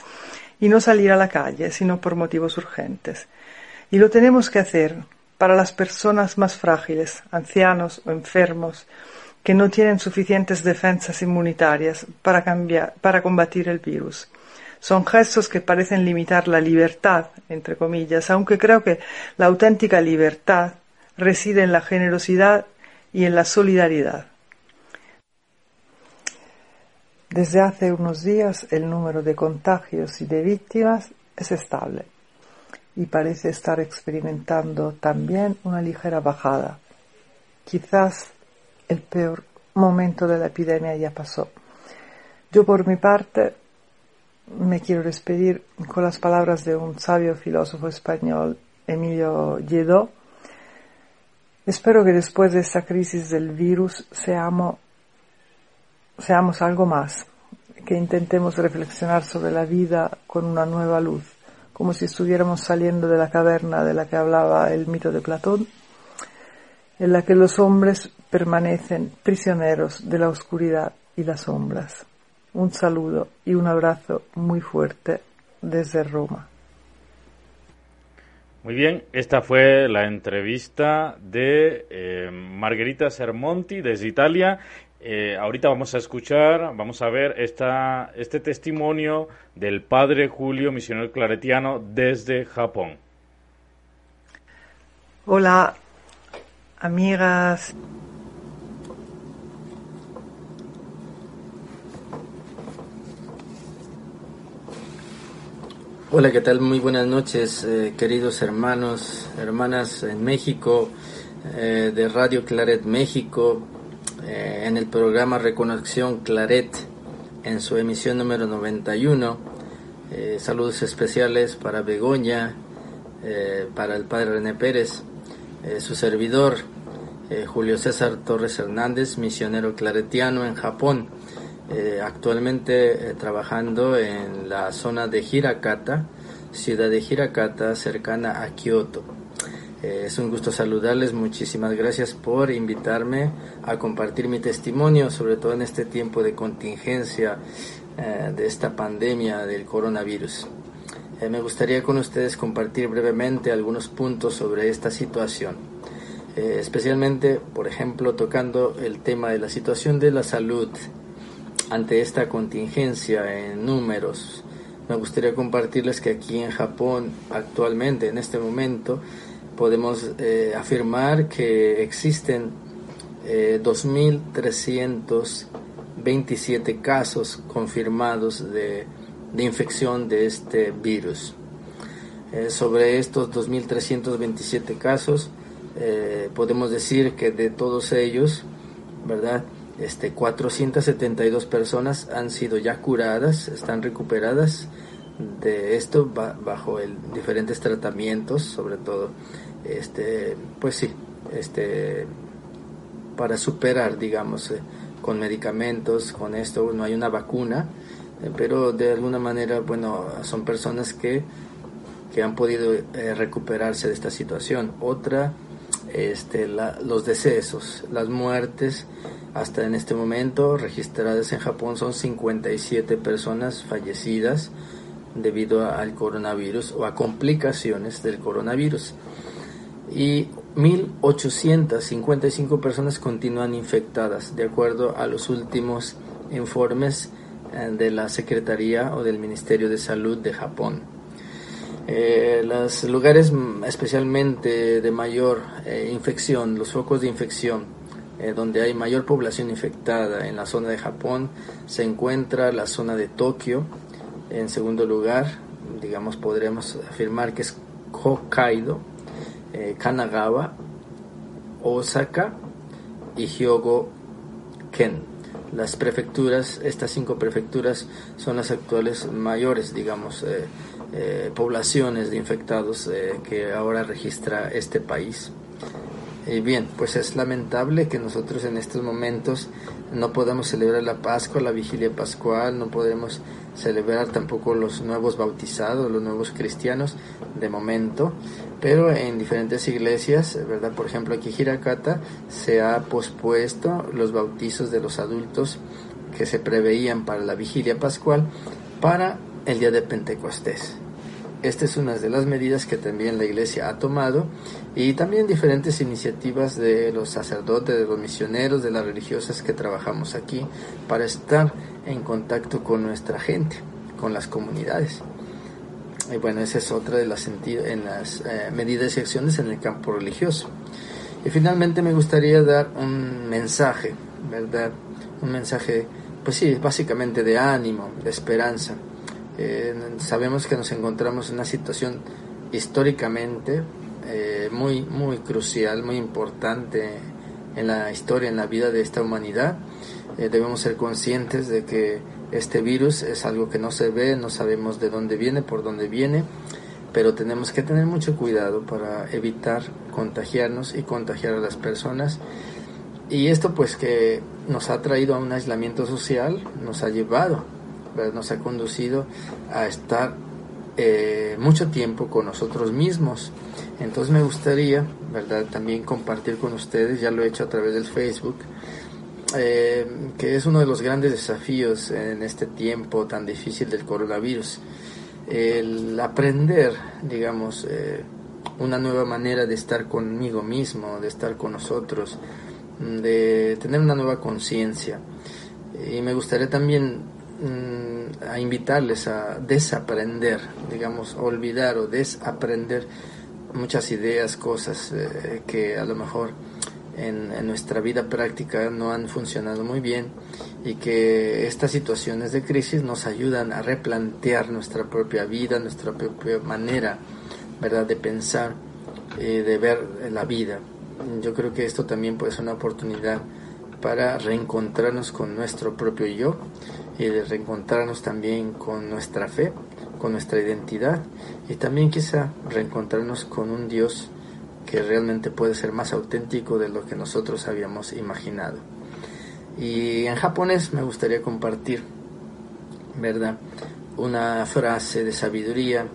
y no salir a la calle, sino por motivos urgentes. Y lo tenemos que hacer para las personas más frágiles, ancianos o enfermos, que no tienen suficientes defensas inmunitarias para, cambiar, para combatir el virus. Son gestos que parecen limitar la libertad, entre comillas, aunque creo que la auténtica libertad reside en la generosidad y en la solidaridad. Desde hace unos días el número de contagios y de víctimas es estable y parece estar experimentando también una ligera bajada. Quizás el peor momento de la epidemia ya pasó. Yo por mi parte me quiero despedir con las palabras de un sabio filósofo español, Emilio Lledó. Espero que después de esta crisis del virus seamos, seamos algo más, que intentemos reflexionar sobre la vida con una nueva luz, como si estuviéramos saliendo de la caverna de la que hablaba el mito de Platón en la que los hombres permanecen prisioneros de la oscuridad y las sombras. Un saludo y un abrazo muy fuerte desde Roma. Muy bien, esta fue la entrevista de eh, Margherita Sermonti desde Italia. Eh, ahorita vamos a escuchar, vamos a ver esta, este testimonio del padre Julio, misionero claretiano desde Japón. Hola, amigas. Hola, ¿qué tal? Muy buenas noches, eh, queridos hermanos, hermanas en México, eh, de Radio Claret México, eh, en el programa Reconexión Claret, en su emisión número 91. Eh, saludos especiales para Begoña, eh, para el padre René Pérez, eh, su servidor Julio César Torres Hernández, misionero claretiano en Japón, actualmente trabajando en la zona de Hirakata, ciudad de Hirakata, cercana a Kioto. Es un gusto saludarles, muchísimas gracias por invitarme a compartir mi testimonio, sobre todo en este tiempo de contingencia eh, de esta pandemia del coronavirus. Eh, me gustaría con ustedes compartir brevemente algunos puntos sobre esta situación, eh, especialmente, por ejemplo, tocando el tema de la situación de la salud ante esta contingencia en números. Me gustaría compartirles que aquí en Japón, actualmente, en este momento, podemos afirmar que existen 2.300 27 casos confirmados de, infección de este virus. Eh, sobre estos 2.327 casos, eh, podemos decir que de todos ellos, ¿verdad? Este, 472 personas han sido ya curadas, están recuperadas de esto bajo diferentes tratamientos, sobre todo, este, pues sí, este, para superar, digamos, eh, con medicamentos, con esto, no hay una vacuna, eh, pero de alguna manera, bueno, son personas que, que han podido eh, recuperarse de esta situación. Otra, este, los decesos, las muertes, hasta en este momento registradas en Japón son 57 personas fallecidas debido al coronavirus o a complicaciones del coronavirus. Y 1.855 personas continúan infectadas, de acuerdo a los últimos informes eh, de la Secretaría o del Ministerio de Salud de Japón. Eh, los lugares especialmente de mayor eh, infección, los focos de infección, donde hay mayor población infectada en la zona de Japón, se encuentra la zona de Tokio. En segundo lugar, digamos, podremos afirmar que es Hokkaido, eh, Kanagawa, Osaka y Hyogo-ken. Las prefecturas, estas cinco prefecturas son las actuales mayores, digamos, eh, eh, poblaciones de infectados que ahora registra este país. Y bien, pues es lamentable que nosotros en estos momentos no podamos celebrar la Pascua, la vigilia pascual, no podemos celebrar tampoco los nuevos bautizados, los nuevos cristianos de momento, pero en diferentes iglesias, ¿verdad? Por ejemplo, aquí en Hirakata se ha pospuesto los bautizos de los adultos que se preveían para la vigilia pascual para el día de Pentecostés. Esta es una de las medidas que también la Iglesia ha tomado y también diferentes iniciativas de los sacerdotes, de los misioneros, de las religiosas que trabajamos aquí para estar en contacto con nuestra gente, con las comunidades. Y bueno, esa es otra de las, en las eh, medidas y acciones en el campo religioso. Y finalmente me gustaría dar un mensaje, ¿verdad? Un mensaje, pues sí, básicamente de ánimo, de esperanza. Eh, sabemos que nos encontramos en una situación históricamente eh, muy, muy crucial, muy importante en la historia, en la vida de esta humanidad. debemos ser conscientes de que este virus es algo que no se ve, no sabemos de dónde viene, por dónde viene, pero tenemos que tener mucho cuidado para evitar contagiarnos y contagiar a las personas. Y esto pues que nos ha traído a un aislamiento social, nos ha llevado, nos ha conducido a estar eh, mucho tiempo con nosotros mismos. Entonces me gustaría, ¿verdad?, también compartir con ustedes, ya lo he hecho a través del Facebook, eh, que es uno de los grandes desafíos en este tiempo tan difícil del coronavirus. El aprender, digamos, eh, una nueva manera de estar conmigo mismo, de estar con nosotros, de tener una nueva conciencia. Y me gustaría también mm, a invitarles a desaprender, digamos, olvidar o desaprender muchas ideas, cosas eh, que a lo mejor en, nuestra vida práctica no han funcionado muy bien y que estas situaciones de crisis nos ayudan a replantear nuestra propia vida, nuestra propia manera ¿verdad? de pensar y de ver la vida. Yo creo que esto también puede ser una oportunidad para reencontrarnos con nuestro propio yo y de reencontrarnos también con nuestra fe, con nuestra identidad y también quizá reencontrarnos con un Dios que realmente puede ser más auténtico de lo que nosotros habíamos imaginado. Y en japonés me gustaría compartir, ¿verdad? Una frase de sabiduría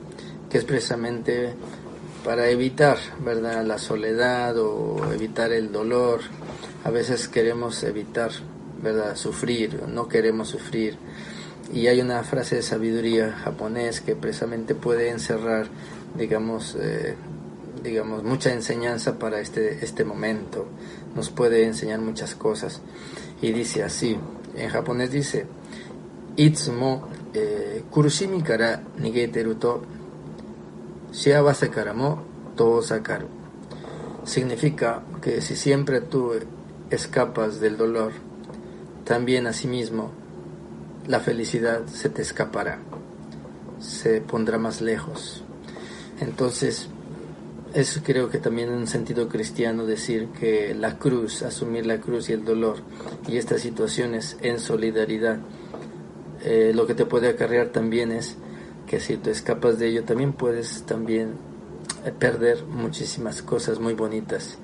que es precisamente para evitar, ¿verdad? La soledad o evitar el dolor. A veces queremos evitar, ¿verdad? Sufrir, no queremos sufrir. Y hay una frase de sabiduría japonés que precisamente puede encerrar, digamos, eh, digamos, mucha enseñanza para este, este momento. Nos puede enseñar muchas cosas. Y dice así, en japonés dice, Itsumo eh, kurushimi shiawase kara mo. Significa que si siempre tú escapas del dolor, también asimismo la felicidad se te escapará, se pondrá más lejos. Entonces, es creo que también en un sentido cristiano decir que la cruz, asumir la cruz y el dolor y estas situaciones en solidaridad, eh, lo que te puede acarrear también es que si tú escapas de ello también puedes también eh, perder muchísimas cosas muy bonitas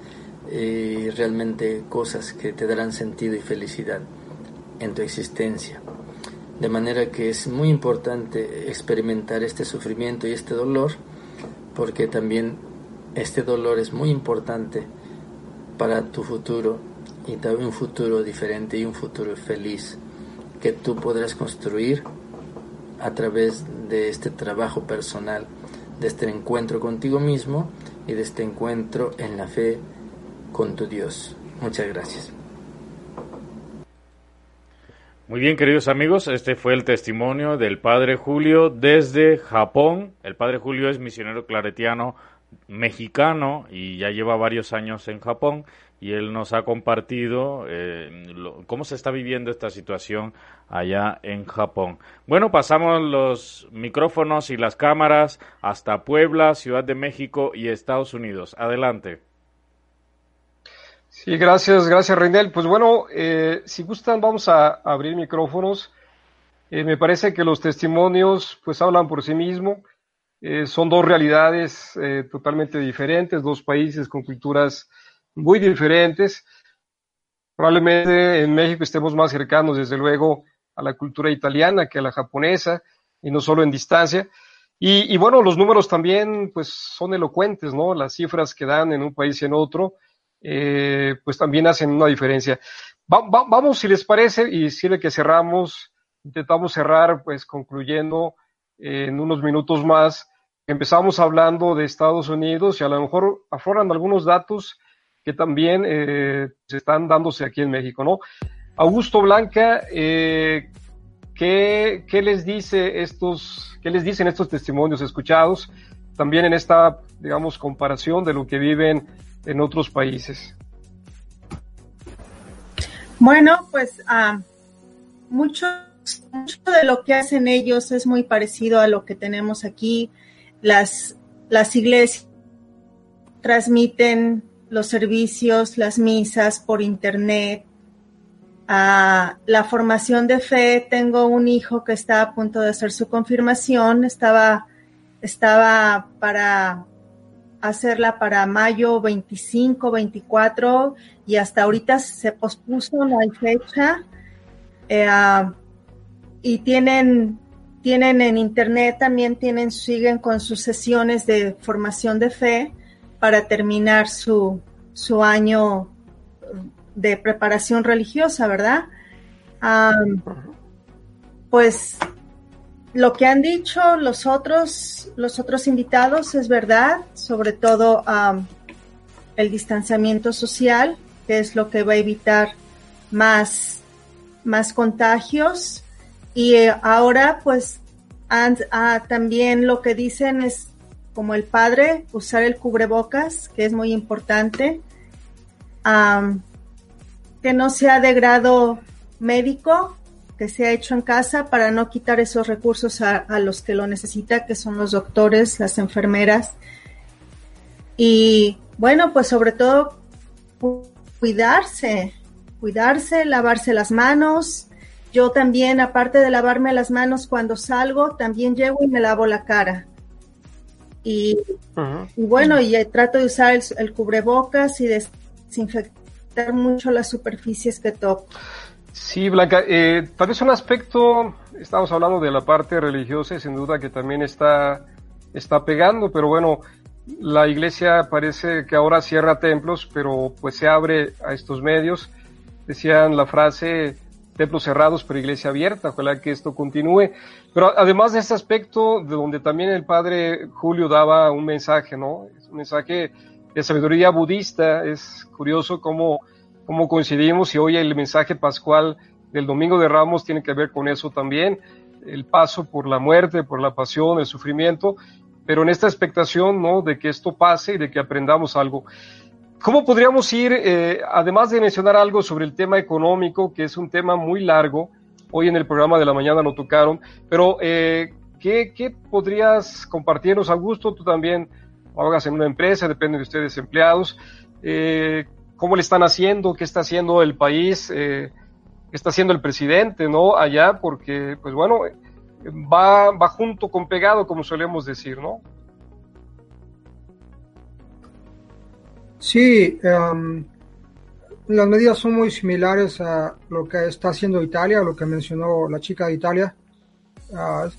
y realmente cosas que te darán sentido y felicidad en tu existencia. De manera que es muy importante experimentar este sufrimiento y este dolor porque también este dolor es muy importante para tu futuro y también un futuro diferente y un futuro feliz que tú podrás construir a través de este trabajo personal, de este encuentro contigo mismo y de este encuentro en la fe con tu Dios. Muchas gracias. Muy bien, queridos amigos, este fue el testimonio del Padre Julio desde Japón. El Padre Julio es misionero claretiano mexicano y ya lleva varios años en Japón y él nos ha compartido eh, cómo se está viviendo esta situación allá en Japón. Bueno, pasamos los micrófonos y las cámaras hasta Puebla, Ciudad de México y Estados Unidos. Adelante. Sí, gracias, gracias Reinel. Pues bueno, eh, si gustan vamos a abrir micrófonos. Eh, me parece que los testimonios pues hablan por sí mismos. Eh, son dos realidades eh, totalmente diferentes, dos países con culturas muy diferentes. Probablemente en México estemos más cercanos, desde luego, a la cultura italiana que a la japonesa, y no solo en distancia. Y, bueno, los números también, pues, son elocuentes, ¿no? Las cifras que dan en un país y en otro, eh, pues también hacen una diferencia. vamos, si les parece, y sirve que cerramos, intentamos cerrar, pues, concluyendo en unos minutos más. Empezamos hablando de Estados Unidos y a lo mejor afloran algunos datos que también eh, se están dándose aquí en México, ¿no? Augusto Blanca, eh, ¿qué, ¿qué, les dice estos, qué les dicen estos testimonios escuchados también en esta, digamos, comparación de lo que viven en otros países? Bueno, pues uh, mucho mucho de lo que hacen ellos es muy parecido a lo que tenemos aquí. Las, las iglesias transmiten los servicios, las misas por internet. Ah, la formación de fe, tengo un hijo que está a punto de hacer su confirmación, estaba, estaba para hacerla para mayo 25, 24 y hasta ahorita se pospuso, no hay fecha. Eh, ah, y tienen, tienen en internet también tienen, siguen con sus sesiones de formación de fe para terminar su, su año de preparación religiosa, ¿verdad? pues lo que han dicho los otros, los otros invitados es verdad, sobre todo el distanciamiento social, que es lo que va a evitar más, más contagios. Y eh, ahora pues ah, también lo que dicen es como el padre, usar el cubrebocas, que es muy importante, que no sea de grado médico, que sea hecho en casa para no quitar esos recursos a, a los que lo necesita, que son los doctores, las enfermeras. Y bueno, pues sobre todo cuidarse, cuidarse, lavarse las manos, yo también, aparte de lavarme las manos cuando salgo, también llego y me lavo la cara. Y, y bueno, y trato de usar el, el, cubrebocas y desinfectar mucho las superficies que toco. Sí, Blanca, eh, tal vez un aspecto, estamos hablando de la parte religiosa sin duda que también está, está pegando, pero bueno, la iglesia parece que ahora cierra templos, pero pues se abre a estos medios. Decían la frase, templos cerrados, pero iglesia abierta. Ojalá que esto continúe. Pero además de este aspecto, de donde también el padre Julio daba un mensaje, ¿no? Es un mensaje de sabiduría budista. Es curioso cómo, cómo coincidimos y hoy el mensaje pascual del Domingo de Ramos tiene que ver con eso también. El paso por la muerte, por la pasión, el sufrimiento pero en esta expectación, ¿no? De que esto pase y de que aprendamos algo. ¿Cómo podríamos ir, eh, además de mencionar algo sobre el tema económico, que es un tema muy largo, hoy en el programa de la mañana lo tocaron, pero eh, ¿qué, ¿qué, podrías compartirnos, Augusto? Tú también hagas en una empresa, depende de ustedes empleados. Eh, ¿Cómo le están haciendo? ¿Qué está haciendo el país? Eh, ¿Qué está haciendo el presidente, no? Allá, porque, pues bueno, va, va junto con pegado, como solemos decir, ¿no? Sí, um, las medidas son muy similares a lo que está haciendo Italia, lo que mencionó la chica de Italia. Uh,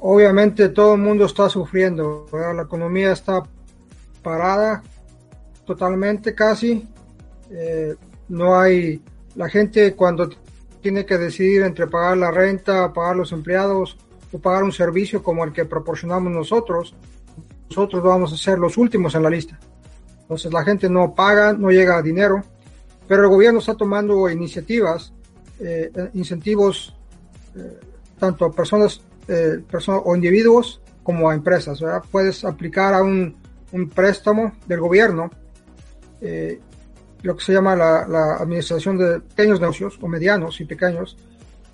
obviamente todo el mundo está sufriendo, la economía está parada totalmente casi. Eh, no hay, la gente cuando tiene que decidir entre pagar la renta, pagar los empleados o pagar un servicio como el que proporcionamos nosotros, nosotros vamos a ser los últimos en la lista. Entonces la gente no paga, no llega a dinero, pero el gobierno está tomando iniciativas, eh, incentivos eh, tanto a personas, personas o individuos como a empresas. ¿verdad? Puedes aplicar a un, un préstamo del gobierno lo que se llama la, administración de pequeños negocios o medianos y pequeños.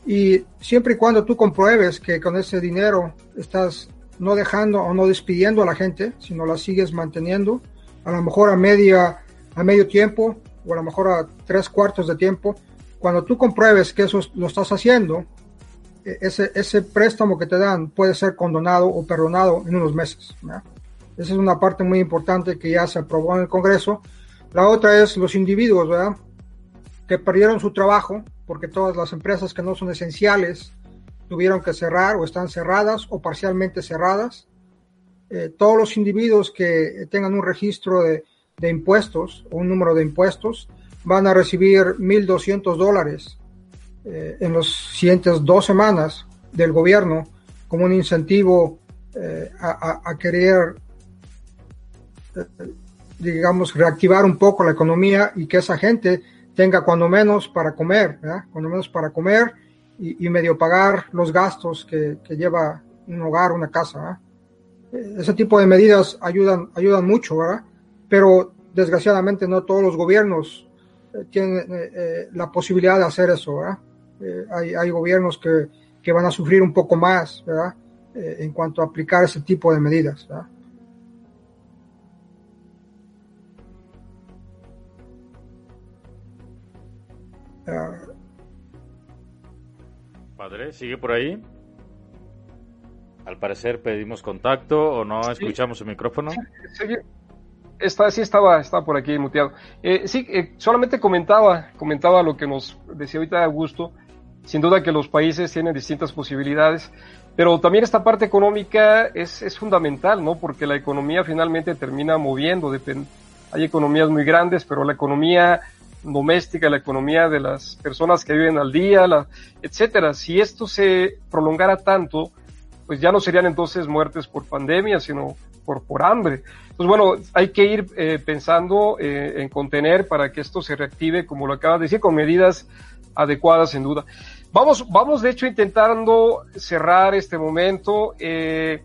Y siempre y cuando tú compruebes que con ese dinero estás no dejando o no despidiendo a la gente, sino la sigues manteniendo, a lo mejor a, media, a medio tiempo o a lo mejor a tres cuartos de tiempo, cuando tú compruebes que eso lo estás haciendo, e, ese, ese préstamo que te dan puede ser condonado o perdonado en unos meses. ¿no? Esa es una parte muy importante que ya se aprobó en el Congreso la otra es los individuos, ¿verdad? Que perdieron su trabajo porque todas las empresas que no son esenciales tuvieron que cerrar o están cerradas o parcialmente cerradas. Eh, todos los individuos que tengan un registro de, de, impuestos o un número de impuestos van a recibir 1.200 dólares eh, en las siguientes dos semanas del gobierno como un incentivo eh, a, a, a, querer digamos, reactivar un poco la economía y que esa gente tenga cuando menos para comer, ¿verdad? cuando menos para comer y, medio pagar los gastos que, lleva un hogar, una casa. ¿verdad? Ese tipo de medidas ayudan, ayudan mucho, ¿verdad? Pero desgraciadamente no todos los gobiernos eh, tienen eh, eh, la posibilidad de hacer eso, ¿verdad? Eh, hay, hay, gobiernos que, que, van a sufrir un poco más, ¿verdad? Eh, en cuanto a aplicar ese tipo de medidas, ¿verdad? Padre, ¿sigue por ahí? Al parecer pedimos contacto o no sí. escuchamos el micrófono. Sí, está, sí estaba, estaba por aquí muteado. Eh, sí, eh, solamente comentaba, comentaba lo que nos decía ahorita Augusto. Sin duda que los países tienen distintas posibilidades, pero también esta parte económica es, es fundamental, ¿no? Porque la economía finalmente termina moviendo. Hay economías muy grandes, pero la economía doméstica, la economía de las personas que viven al día, etcétera. Si esto se prolongara tanto, pues ya no serían entonces muertes por pandemia, sino por, por hambre. Pues bueno, hay que ir eh, pensando eh, en contener para que esto se reactive, como lo acabas de decir, con medidas adecuadas, sin duda. Vamos, vamos de hecho intentando cerrar este momento. Eh,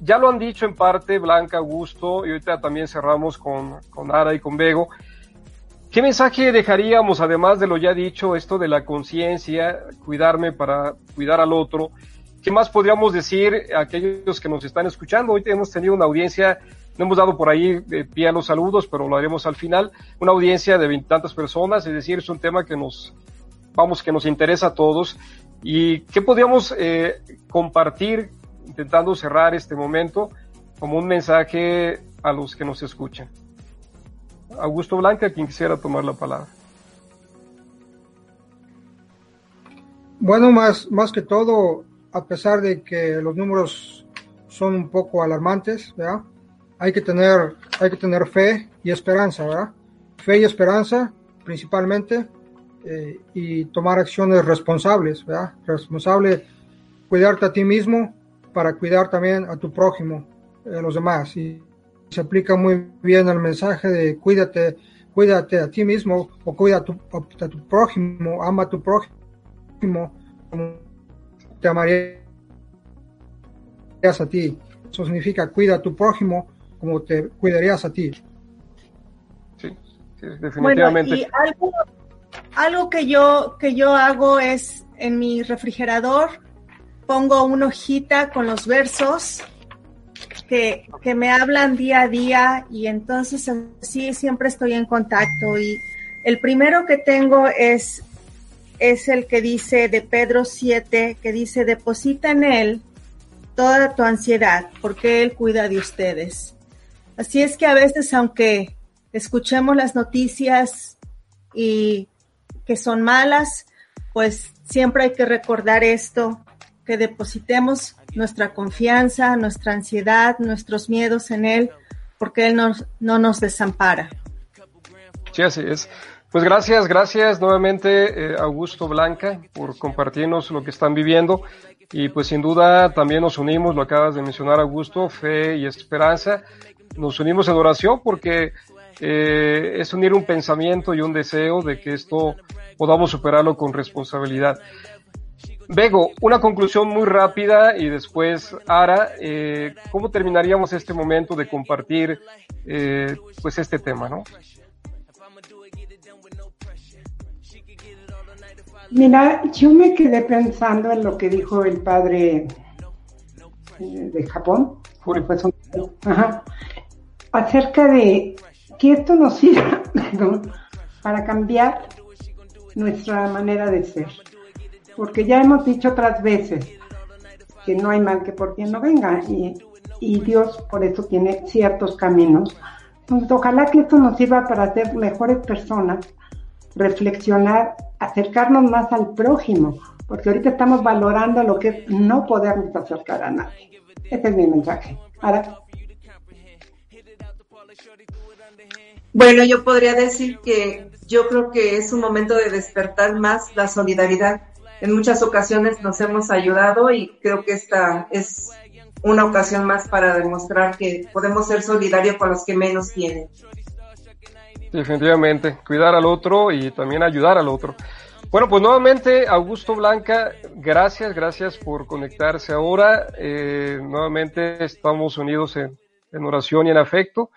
ya lo han dicho en parte Blanca, Augusto, y ahorita también cerramos con, con Ara y con Bego. ¿Qué mensaje dejaríamos, además de lo ya dicho, esto de la conciencia, cuidarme para cuidar al otro? ¿Qué más podríamos decir a aquellos que nos están escuchando? Hoy hemos tenido una audiencia, no hemos dado por ahí de pie a los saludos, pero lo haremos al final, una audiencia de veintitantas personas, es decir, es un tema que nos, vamos, que nos interesa a todos. ¿Y qué podríamos eh, compartir, intentando cerrar este momento, como un mensaje a los que nos escuchan? Augusto Blanca, quien quisiera tomar la palabra. Bueno, más, más que todo, a pesar de que los números son un poco alarmantes, ¿verdad? Hay que tener, hay que tener fe y esperanza, ¿verdad? Fe y esperanza, principalmente, eh, y tomar acciones responsables, ¿verdad? Responsable, cuidarte a ti mismo para cuidar también a tu prójimo, a eh, los demás. Y se aplica muy bien el mensaje de cuídate, cuídate a ti mismo o cuida a tu, a tu prójimo, ama a tu prójimo como te amarías a ti. Eso significa cuida a tu prójimo como te cuidarías a ti. Sí, definitivamente. y algo, algo que yo que yo hago es en mi refrigerador pongo una hojita con los versos que, me hablan día a día y entonces así siempre estoy en contacto. Y el primero que tengo es es el que dice de Pedro 7, que dice, deposita en Él toda tu ansiedad, porque Él cuida de ustedes. Así es que a veces, aunque escuchemos las noticias y que son malas, pues siempre hay que recordar esto, que depositemos nuestra confianza, nuestra ansiedad, nuestros miedos en Él, porque Él nos, no nos desampara. Sí, así es. Pues gracias, gracias nuevamente eh, Augusto Blanca por compartirnos lo que están viviendo y pues sin duda también nos unimos, lo acabas de mencionar Augusto, fe y esperanza, nos unimos en oración porque eh, es unir un pensamiento y un deseo de que esto podamos superarlo con responsabilidad. Bego, una conclusión muy rápida y después Ara, eh, ¿cómo terminaríamos este momento de compartir eh, pues este tema, no? Mira, yo me quedé pensando en lo que dijo el padre eh, de Japón, acerca de que esto nos sirva para cambiar nuestra manera de ser. Porque ya hemos dicho otras veces que no hay mal que por quien no venga y, Dios por eso tiene ciertos caminos. Ojalá que esto nos sirva para ser mejores personas, reflexionar acercarnos más al prójimo, porque ahorita estamos valorando lo que es no podernos acercar a nadie. Ese es mi mensaje. Ahora. Bueno, yo podría decir que yo creo que es un momento de despertar más la solidaridad. En muchas ocasiones nos hemos ayudado y creo que esta es una ocasión más para demostrar que podemos ser solidarios con los que menos tienen. Definitivamente, cuidar al otro y también ayudar al otro. Bueno, pues nuevamente, Augusto Blanca, gracias, gracias por conectarse ahora. Eh, nuevamente estamos unidos en, oración y en afecto.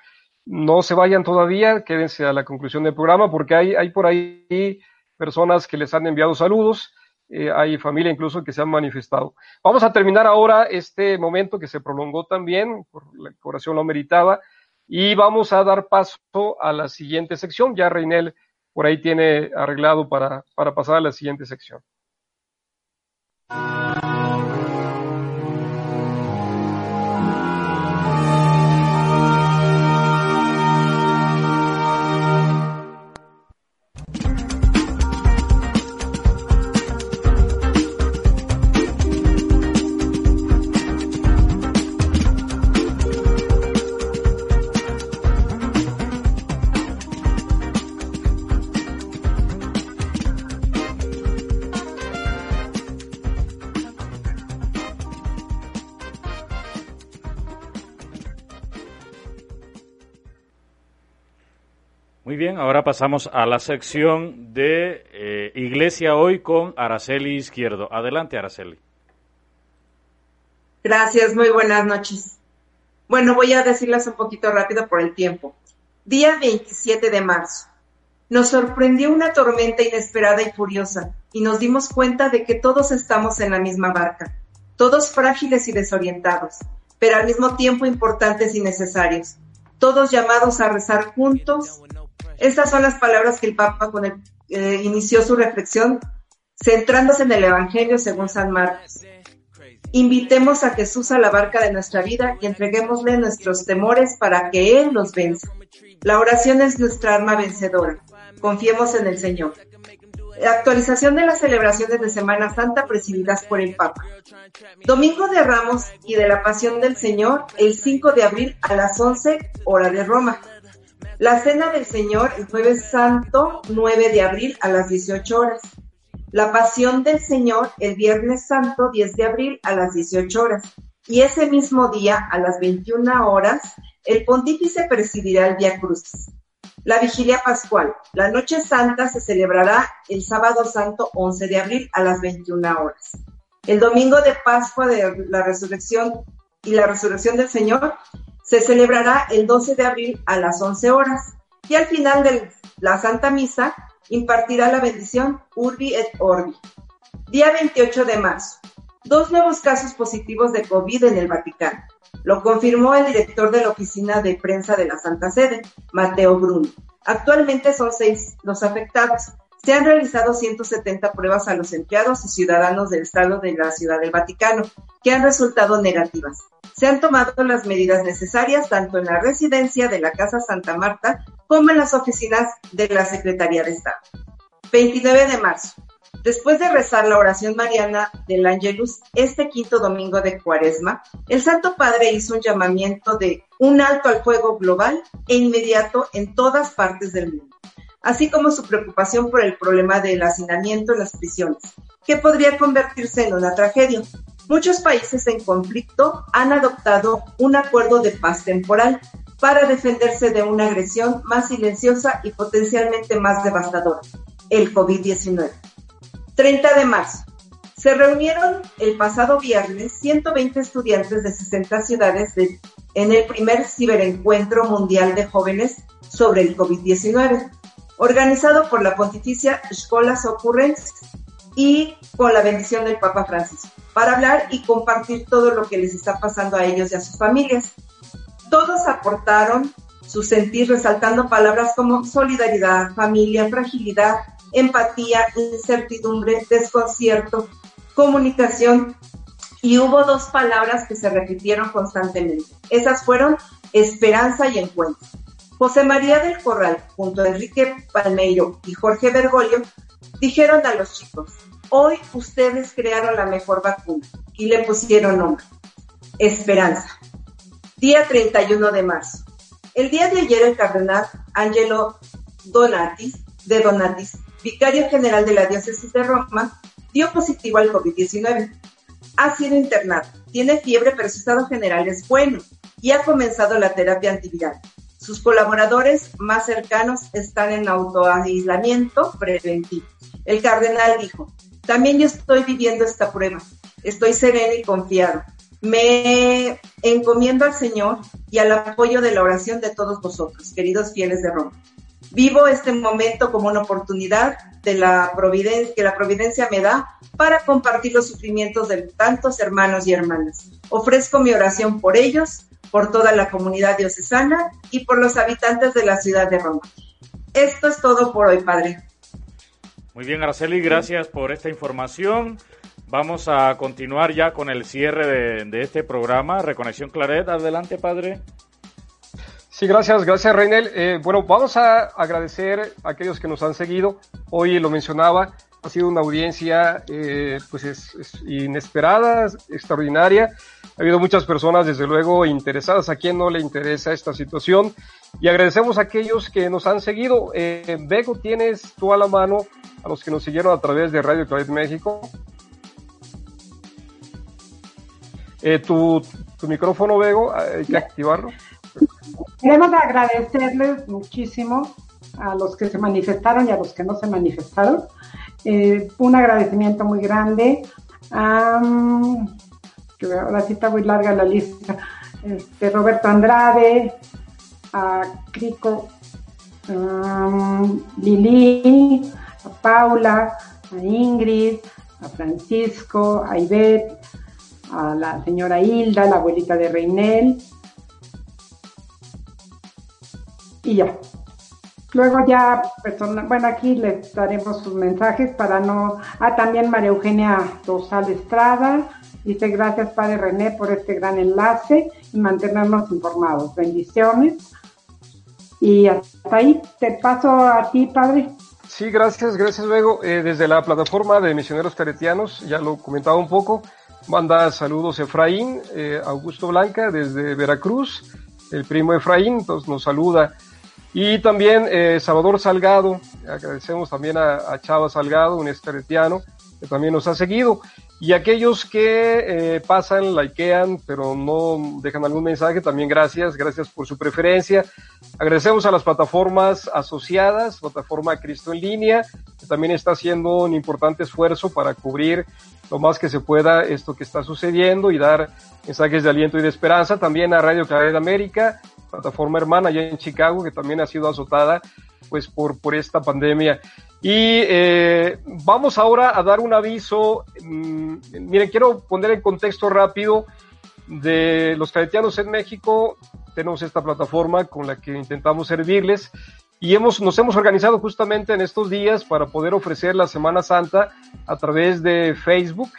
No se vayan todavía, quédense a la conclusión del programa porque hay, hay por ahí personas que les han enviado saludos, eh, hay familia incluso que se han manifestado. Vamos a terminar ahora este momento que se prolongó también, por la oración lo meritaba, y vamos a dar paso a la siguiente sección. Ya Reinel por ahí tiene arreglado para, para pasar a la siguiente sección. Muy bien, ahora pasamos a la sección de eh, Iglesia Hoy con Araceli Izquierdo. Adelante, Araceli. Gracias, muy buenas noches. Bueno, voy a decirles un poquito rápido por el tiempo. Día 27 de marzo. Nos sorprendió una tormenta inesperada y furiosa y nos dimos cuenta de que todos estamos en la misma barca, todos frágiles y desorientados, pero al mismo tiempo importantes y necesarios, todos llamados a rezar juntos estas son las palabras que el Papa con el, eh, inició su reflexión centrándose en el Evangelio según San Marcos. Invitemos a Jesús a la barca de nuestra vida y entreguémosle nuestros temores para que Él los venza. La oración es nuestra arma vencedora. Confiemos en el Señor. Actualización de las celebraciones de Semana Santa presididas por el Papa. Domingo de Ramos y de la Pasión del Señor el 5 de abril a las 11 hora de Roma. La Cena del Señor el jueves santo 9 de abril a las 18 horas. La Pasión del Señor el Viernes Santo 10 de abril a las 18 horas. Y ese mismo día, a las 21 horas, el pontífice presidirá el Via Crucis. La Vigilia Pascual. La Noche Santa se celebrará el sábado santo 11 de abril a las 21 horas. El domingo de Pascua de la Resurrección y la Resurrección del Señor se celebrará el 12 de abril a las 11 horas. Y al final de la Santa Misa impartirá la bendición Urbi et Orbi. Día 28 de marzo. Dos nuevos casos positivos de COVID en el Vaticano. Lo confirmó el director de la oficina de prensa de la Santa Sede, Mateo Bruno. Actualmente son seis los afectados. Se han realizado 170 pruebas a los empleados y ciudadanos del Estado de la Ciudad del Vaticano, que han resultado negativas. Se han tomado las medidas necesarias tanto en la residencia de la Casa Santa Marta como en las oficinas de la Secretaría de Estado. 29 de marzo. Después de rezar la oración mariana del Angelus este quinto domingo de Cuaresma, el Santo Padre hizo un llamamiento de un alto al fuego global e inmediato en todas partes del mundo, así como su preocupación por el problema del hacinamiento en las prisiones, que podría convertirse en una tragedia. Muchos países en conflicto han adoptado un acuerdo de paz temporal para defenderse de una agresión más silenciosa y potencialmente más devastadora, el COVID-19. 30 de marzo. Se reunieron el pasado viernes 120 estudiantes de 60 ciudades en el primer ciberencuentro mundial de jóvenes sobre el COVID-19, organizado por la Pontificia Escolas Occurrence y con la bendición del Papa Francisco, para hablar y compartir todo lo que les está pasando a ellos y a sus familias. Todos aportaron su sentir resaltando palabras como solidaridad, familia, fragilidad, empatía, incertidumbre, desconcierto, comunicación y hubo dos palabras que se repitieron constantemente. Esas fueron esperanza y encuentro. José María del Corral, junto a Enrique Palmeiro y Jorge Bergoglio, dijeron a los chicos, hoy ustedes crearon la mejor vacuna y le pusieron nombre, esperanza. Día 31 de marzo. El día de ayer el cardenal Angelo Donatis, de Donatis, vicario general de la diócesis de Roma, dio positivo al COVID-19. Ha sido internado, tiene fiebre, pero su estado general es bueno y ha comenzado la terapia antiviral. Sus colaboradores más cercanos están en autoaislamiento preventivo. El cardenal dijo, también yo estoy viviendo esta prueba, estoy sereno y confiado. Me encomiendo al Señor y al apoyo de la oración de todos vosotros, queridos fieles de Roma. Vivo este momento como una oportunidad de la providencia, que la providencia me da para compartir los sufrimientos de tantos hermanos y hermanas. Ofrezco mi oración por ellos, por toda la comunidad diocesana y por los habitantes de la ciudad de Roma. Esto es todo por hoy, Padre. Muy bien, Araceli, gracias por esta información. Vamos a continuar ya con el cierre de, este programa, Reconexión Claret. Adelante, Padre. Sí, gracias, gracias Reinel. Eh, bueno, vamos a agradecer a aquellos que nos han seguido. Hoy lo mencionaba, ha sido una audiencia eh, pues es, inesperada, extraordinaria. Ha habido muchas personas, desde luego, interesadas. ¿A quién no le interesa esta situación? Y agradecemos a aquellos que nos han seguido. Eh, Bego, tienes tú a la mano a los que nos siguieron a través de Radio Claret México. Eh, tu, tu micrófono, Bego, hay que activarlo. Queremos agradecerles muchísimo a los que se manifestaron y a los que no se manifestaron. Eh, un agradecimiento muy grande. Um, ahora sí está muy larga la lista. Este, Roberto Andrade, a Crico, Lili, a Paula, a Ingrid, a Francisco, a Ivette, a la señora Hilda, la abuelita de Reinel, y ya. Luego ya, bueno, aquí les daremos sus mensajes para no... Ah, también María Eugenia Dosal Estrada, dice gracias Padre René por este gran enlace y mantenernos informados. Bendiciones. Y hasta ahí, te paso a ti, Padre. Sí, gracias, gracias luego. Eh, desde la plataforma de misioneros caretianos, ya lo comentaba un poco, manda saludos Efraín, eh, Augusto Blanca desde Veracruz, el primo Efraín, entonces nos saluda. Y también eh, Salvador Salgado, agradecemos también a, Chava Salgado, un escaretiano, que también nos ha seguido. Y aquellos que eh, pasan, likean, pero no dejan algún mensaje, también gracias, gracias por su preferencia. Agradecemos a las plataformas asociadas, plataforma Cristo en línea, que también está haciendo un importante esfuerzo para cubrir lo más que se pueda esto que está sucediendo y dar mensajes de aliento y de esperanza. También a Radio Claridad América, plataforma hermana allá en Chicago, que también ha sido azotada pues por, por esta pandemia. Y eh, vamos ahora a dar un aviso. Mm, miren, quiero poner en contexto rápido de los caretianos en México. Tenemos esta plataforma con la que intentamos servirles y hemos, nos hemos organizado justamente en estos días para poder ofrecer la Semana Santa a través de Facebook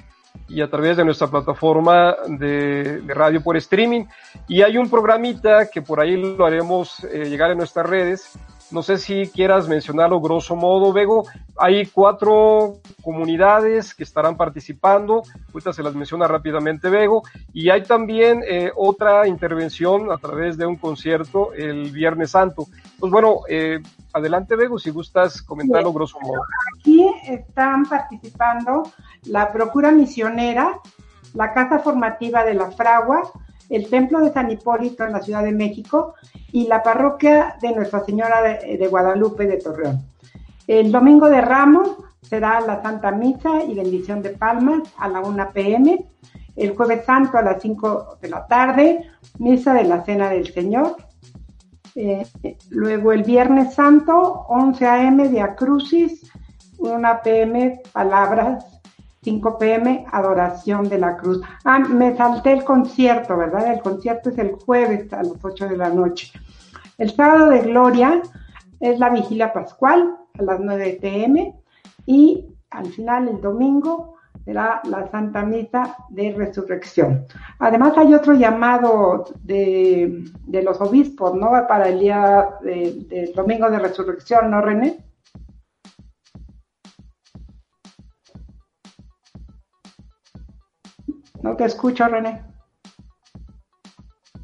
y a través de nuestra plataforma de, radio por streaming. Y hay un programita que por ahí lo haremos eh, llegar en nuestras redes. No sé si quieras mencionarlo grosso modo, Bego. Hay cuatro comunidades que estarán participando. Ahorita se las menciona rápidamente, Bego. Y hay también eh, otra intervención a través de un concierto el Viernes Santo. Pues bueno, eh, adelante, Bego, si gustas comentarlo grosso modo. Aquí están participando la Procura Misionera, la Casa Formativa de la Fragua, el Templo de San Hipólito en la Ciudad de México y la Parroquia de Nuestra Señora de, Guadalupe de Torreón. El domingo de Ramos será la Santa Misa y bendición de palmas a la 1 pm. El jueves santo a las 5 de la tarde, misa de la Cena del Señor. Eh, luego el viernes santo, 11 am, Via Crucis, 1 pm, palabras 5 pm, Adoración de la Cruz. Ah, me salté el concierto, ¿verdad? El concierto es el jueves a las 8 de la noche. El sábado de Gloria es la vigilia pascual a las 9 pm y al final el domingo será la Santa Misa de Resurrección. Además hay otro llamado de, los obispos, ¿no? Para el día del domingo de Resurrección, ¿no, René? No te escucho, René.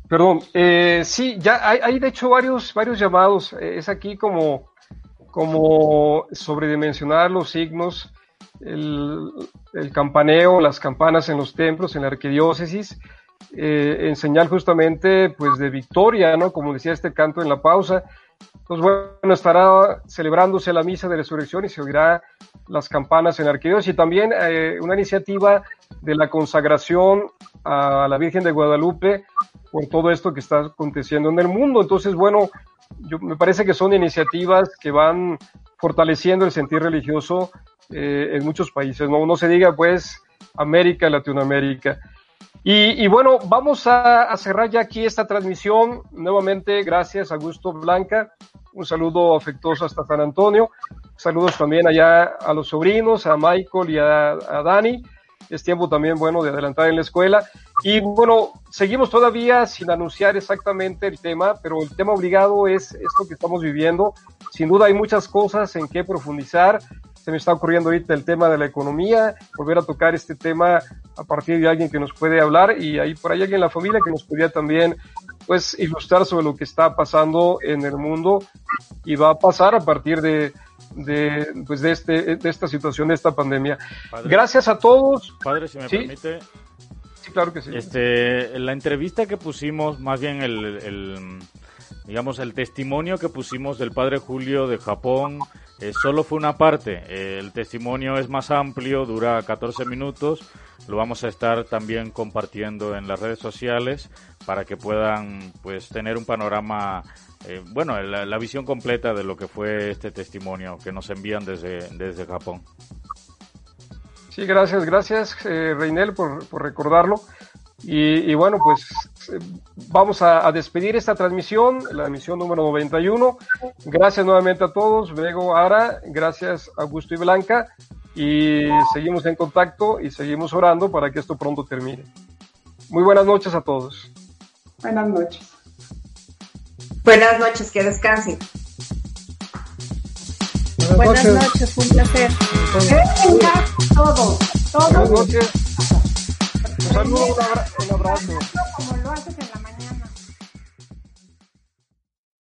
Perdón, eh, sí, ya hay, de hecho varios, varios llamados. Eh, es aquí como, como sobredimensionar los signos, el, campaneo, las campanas en los templos, en la arquidiócesis, eh, en señal justamente pues de victoria, ¿no? Como decía este canto en la pausa. Pues bueno, estará celebrándose la misa de resurrección y se oirá las campanas en arquidiócesis y también eh, una iniciativa de la consagración a la Virgen de Guadalupe por todo esto que está aconteciendo en el mundo. Entonces, bueno, yo, me parece que son iniciativas que van fortaleciendo el sentir religioso eh, en muchos países, ¿no? No se diga, pues, América, Latinoamérica. Y, bueno, vamos a, cerrar ya aquí esta transmisión. Nuevamente, gracias, Augusto Blanca. Un saludo afectuoso hasta San Antonio. Saludos también allá a los sobrinos, a Michael y a, a Dani. Es tiempo también, bueno, de adelantar en la escuela. Y bueno, seguimos todavía sin anunciar exactamente el tema, pero el tema obligado es esto que estamos viviendo. Sin duda hay muchas cosas en que profundizar se me está ocurriendo ahorita el tema de la economía, volver a tocar este tema a partir de alguien que nos puede hablar y ahí por ahí alguien en la familia que nos podría también pues ilustrar sobre lo que está pasando en el mundo y va a pasar a partir de, de, pues de, este, de esta situación, de esta pandemia. Gracias a todos. Padre, si me permite. Sí, claro que sí. Este, la entrevista que pusimos, más bien el, el digamos, el testimonio que pusimos del padre Julio de Japón, eh, solo fue una parte. Eh, el testimonio es más amplio, dura 14 minutos. Lo vamos a estar también compartiendo en las redes sociales para que puedan pues tener un panorama, eh, bueno, la, visión completa de lo que fue este testimonio que nos envían desde, desde Japón. Sí, gracias, gracias Reinel por, por recordarlo. Y, y, bueno, pues eh, vamos a, despedir esta transmisión, la emisión número 91. Gracias nuevamente a todos, Vego, Ara, gracias Augusto y Blanca, y seguimos en contacto y seguimos orando para que esto pronto termine. Muy buenas noches a todos. Buenas noches. Buenas noches, que descansen. Buenas, noches. un placer. Todos, todos. Buenas noches. Un un abrazo. Como lo hace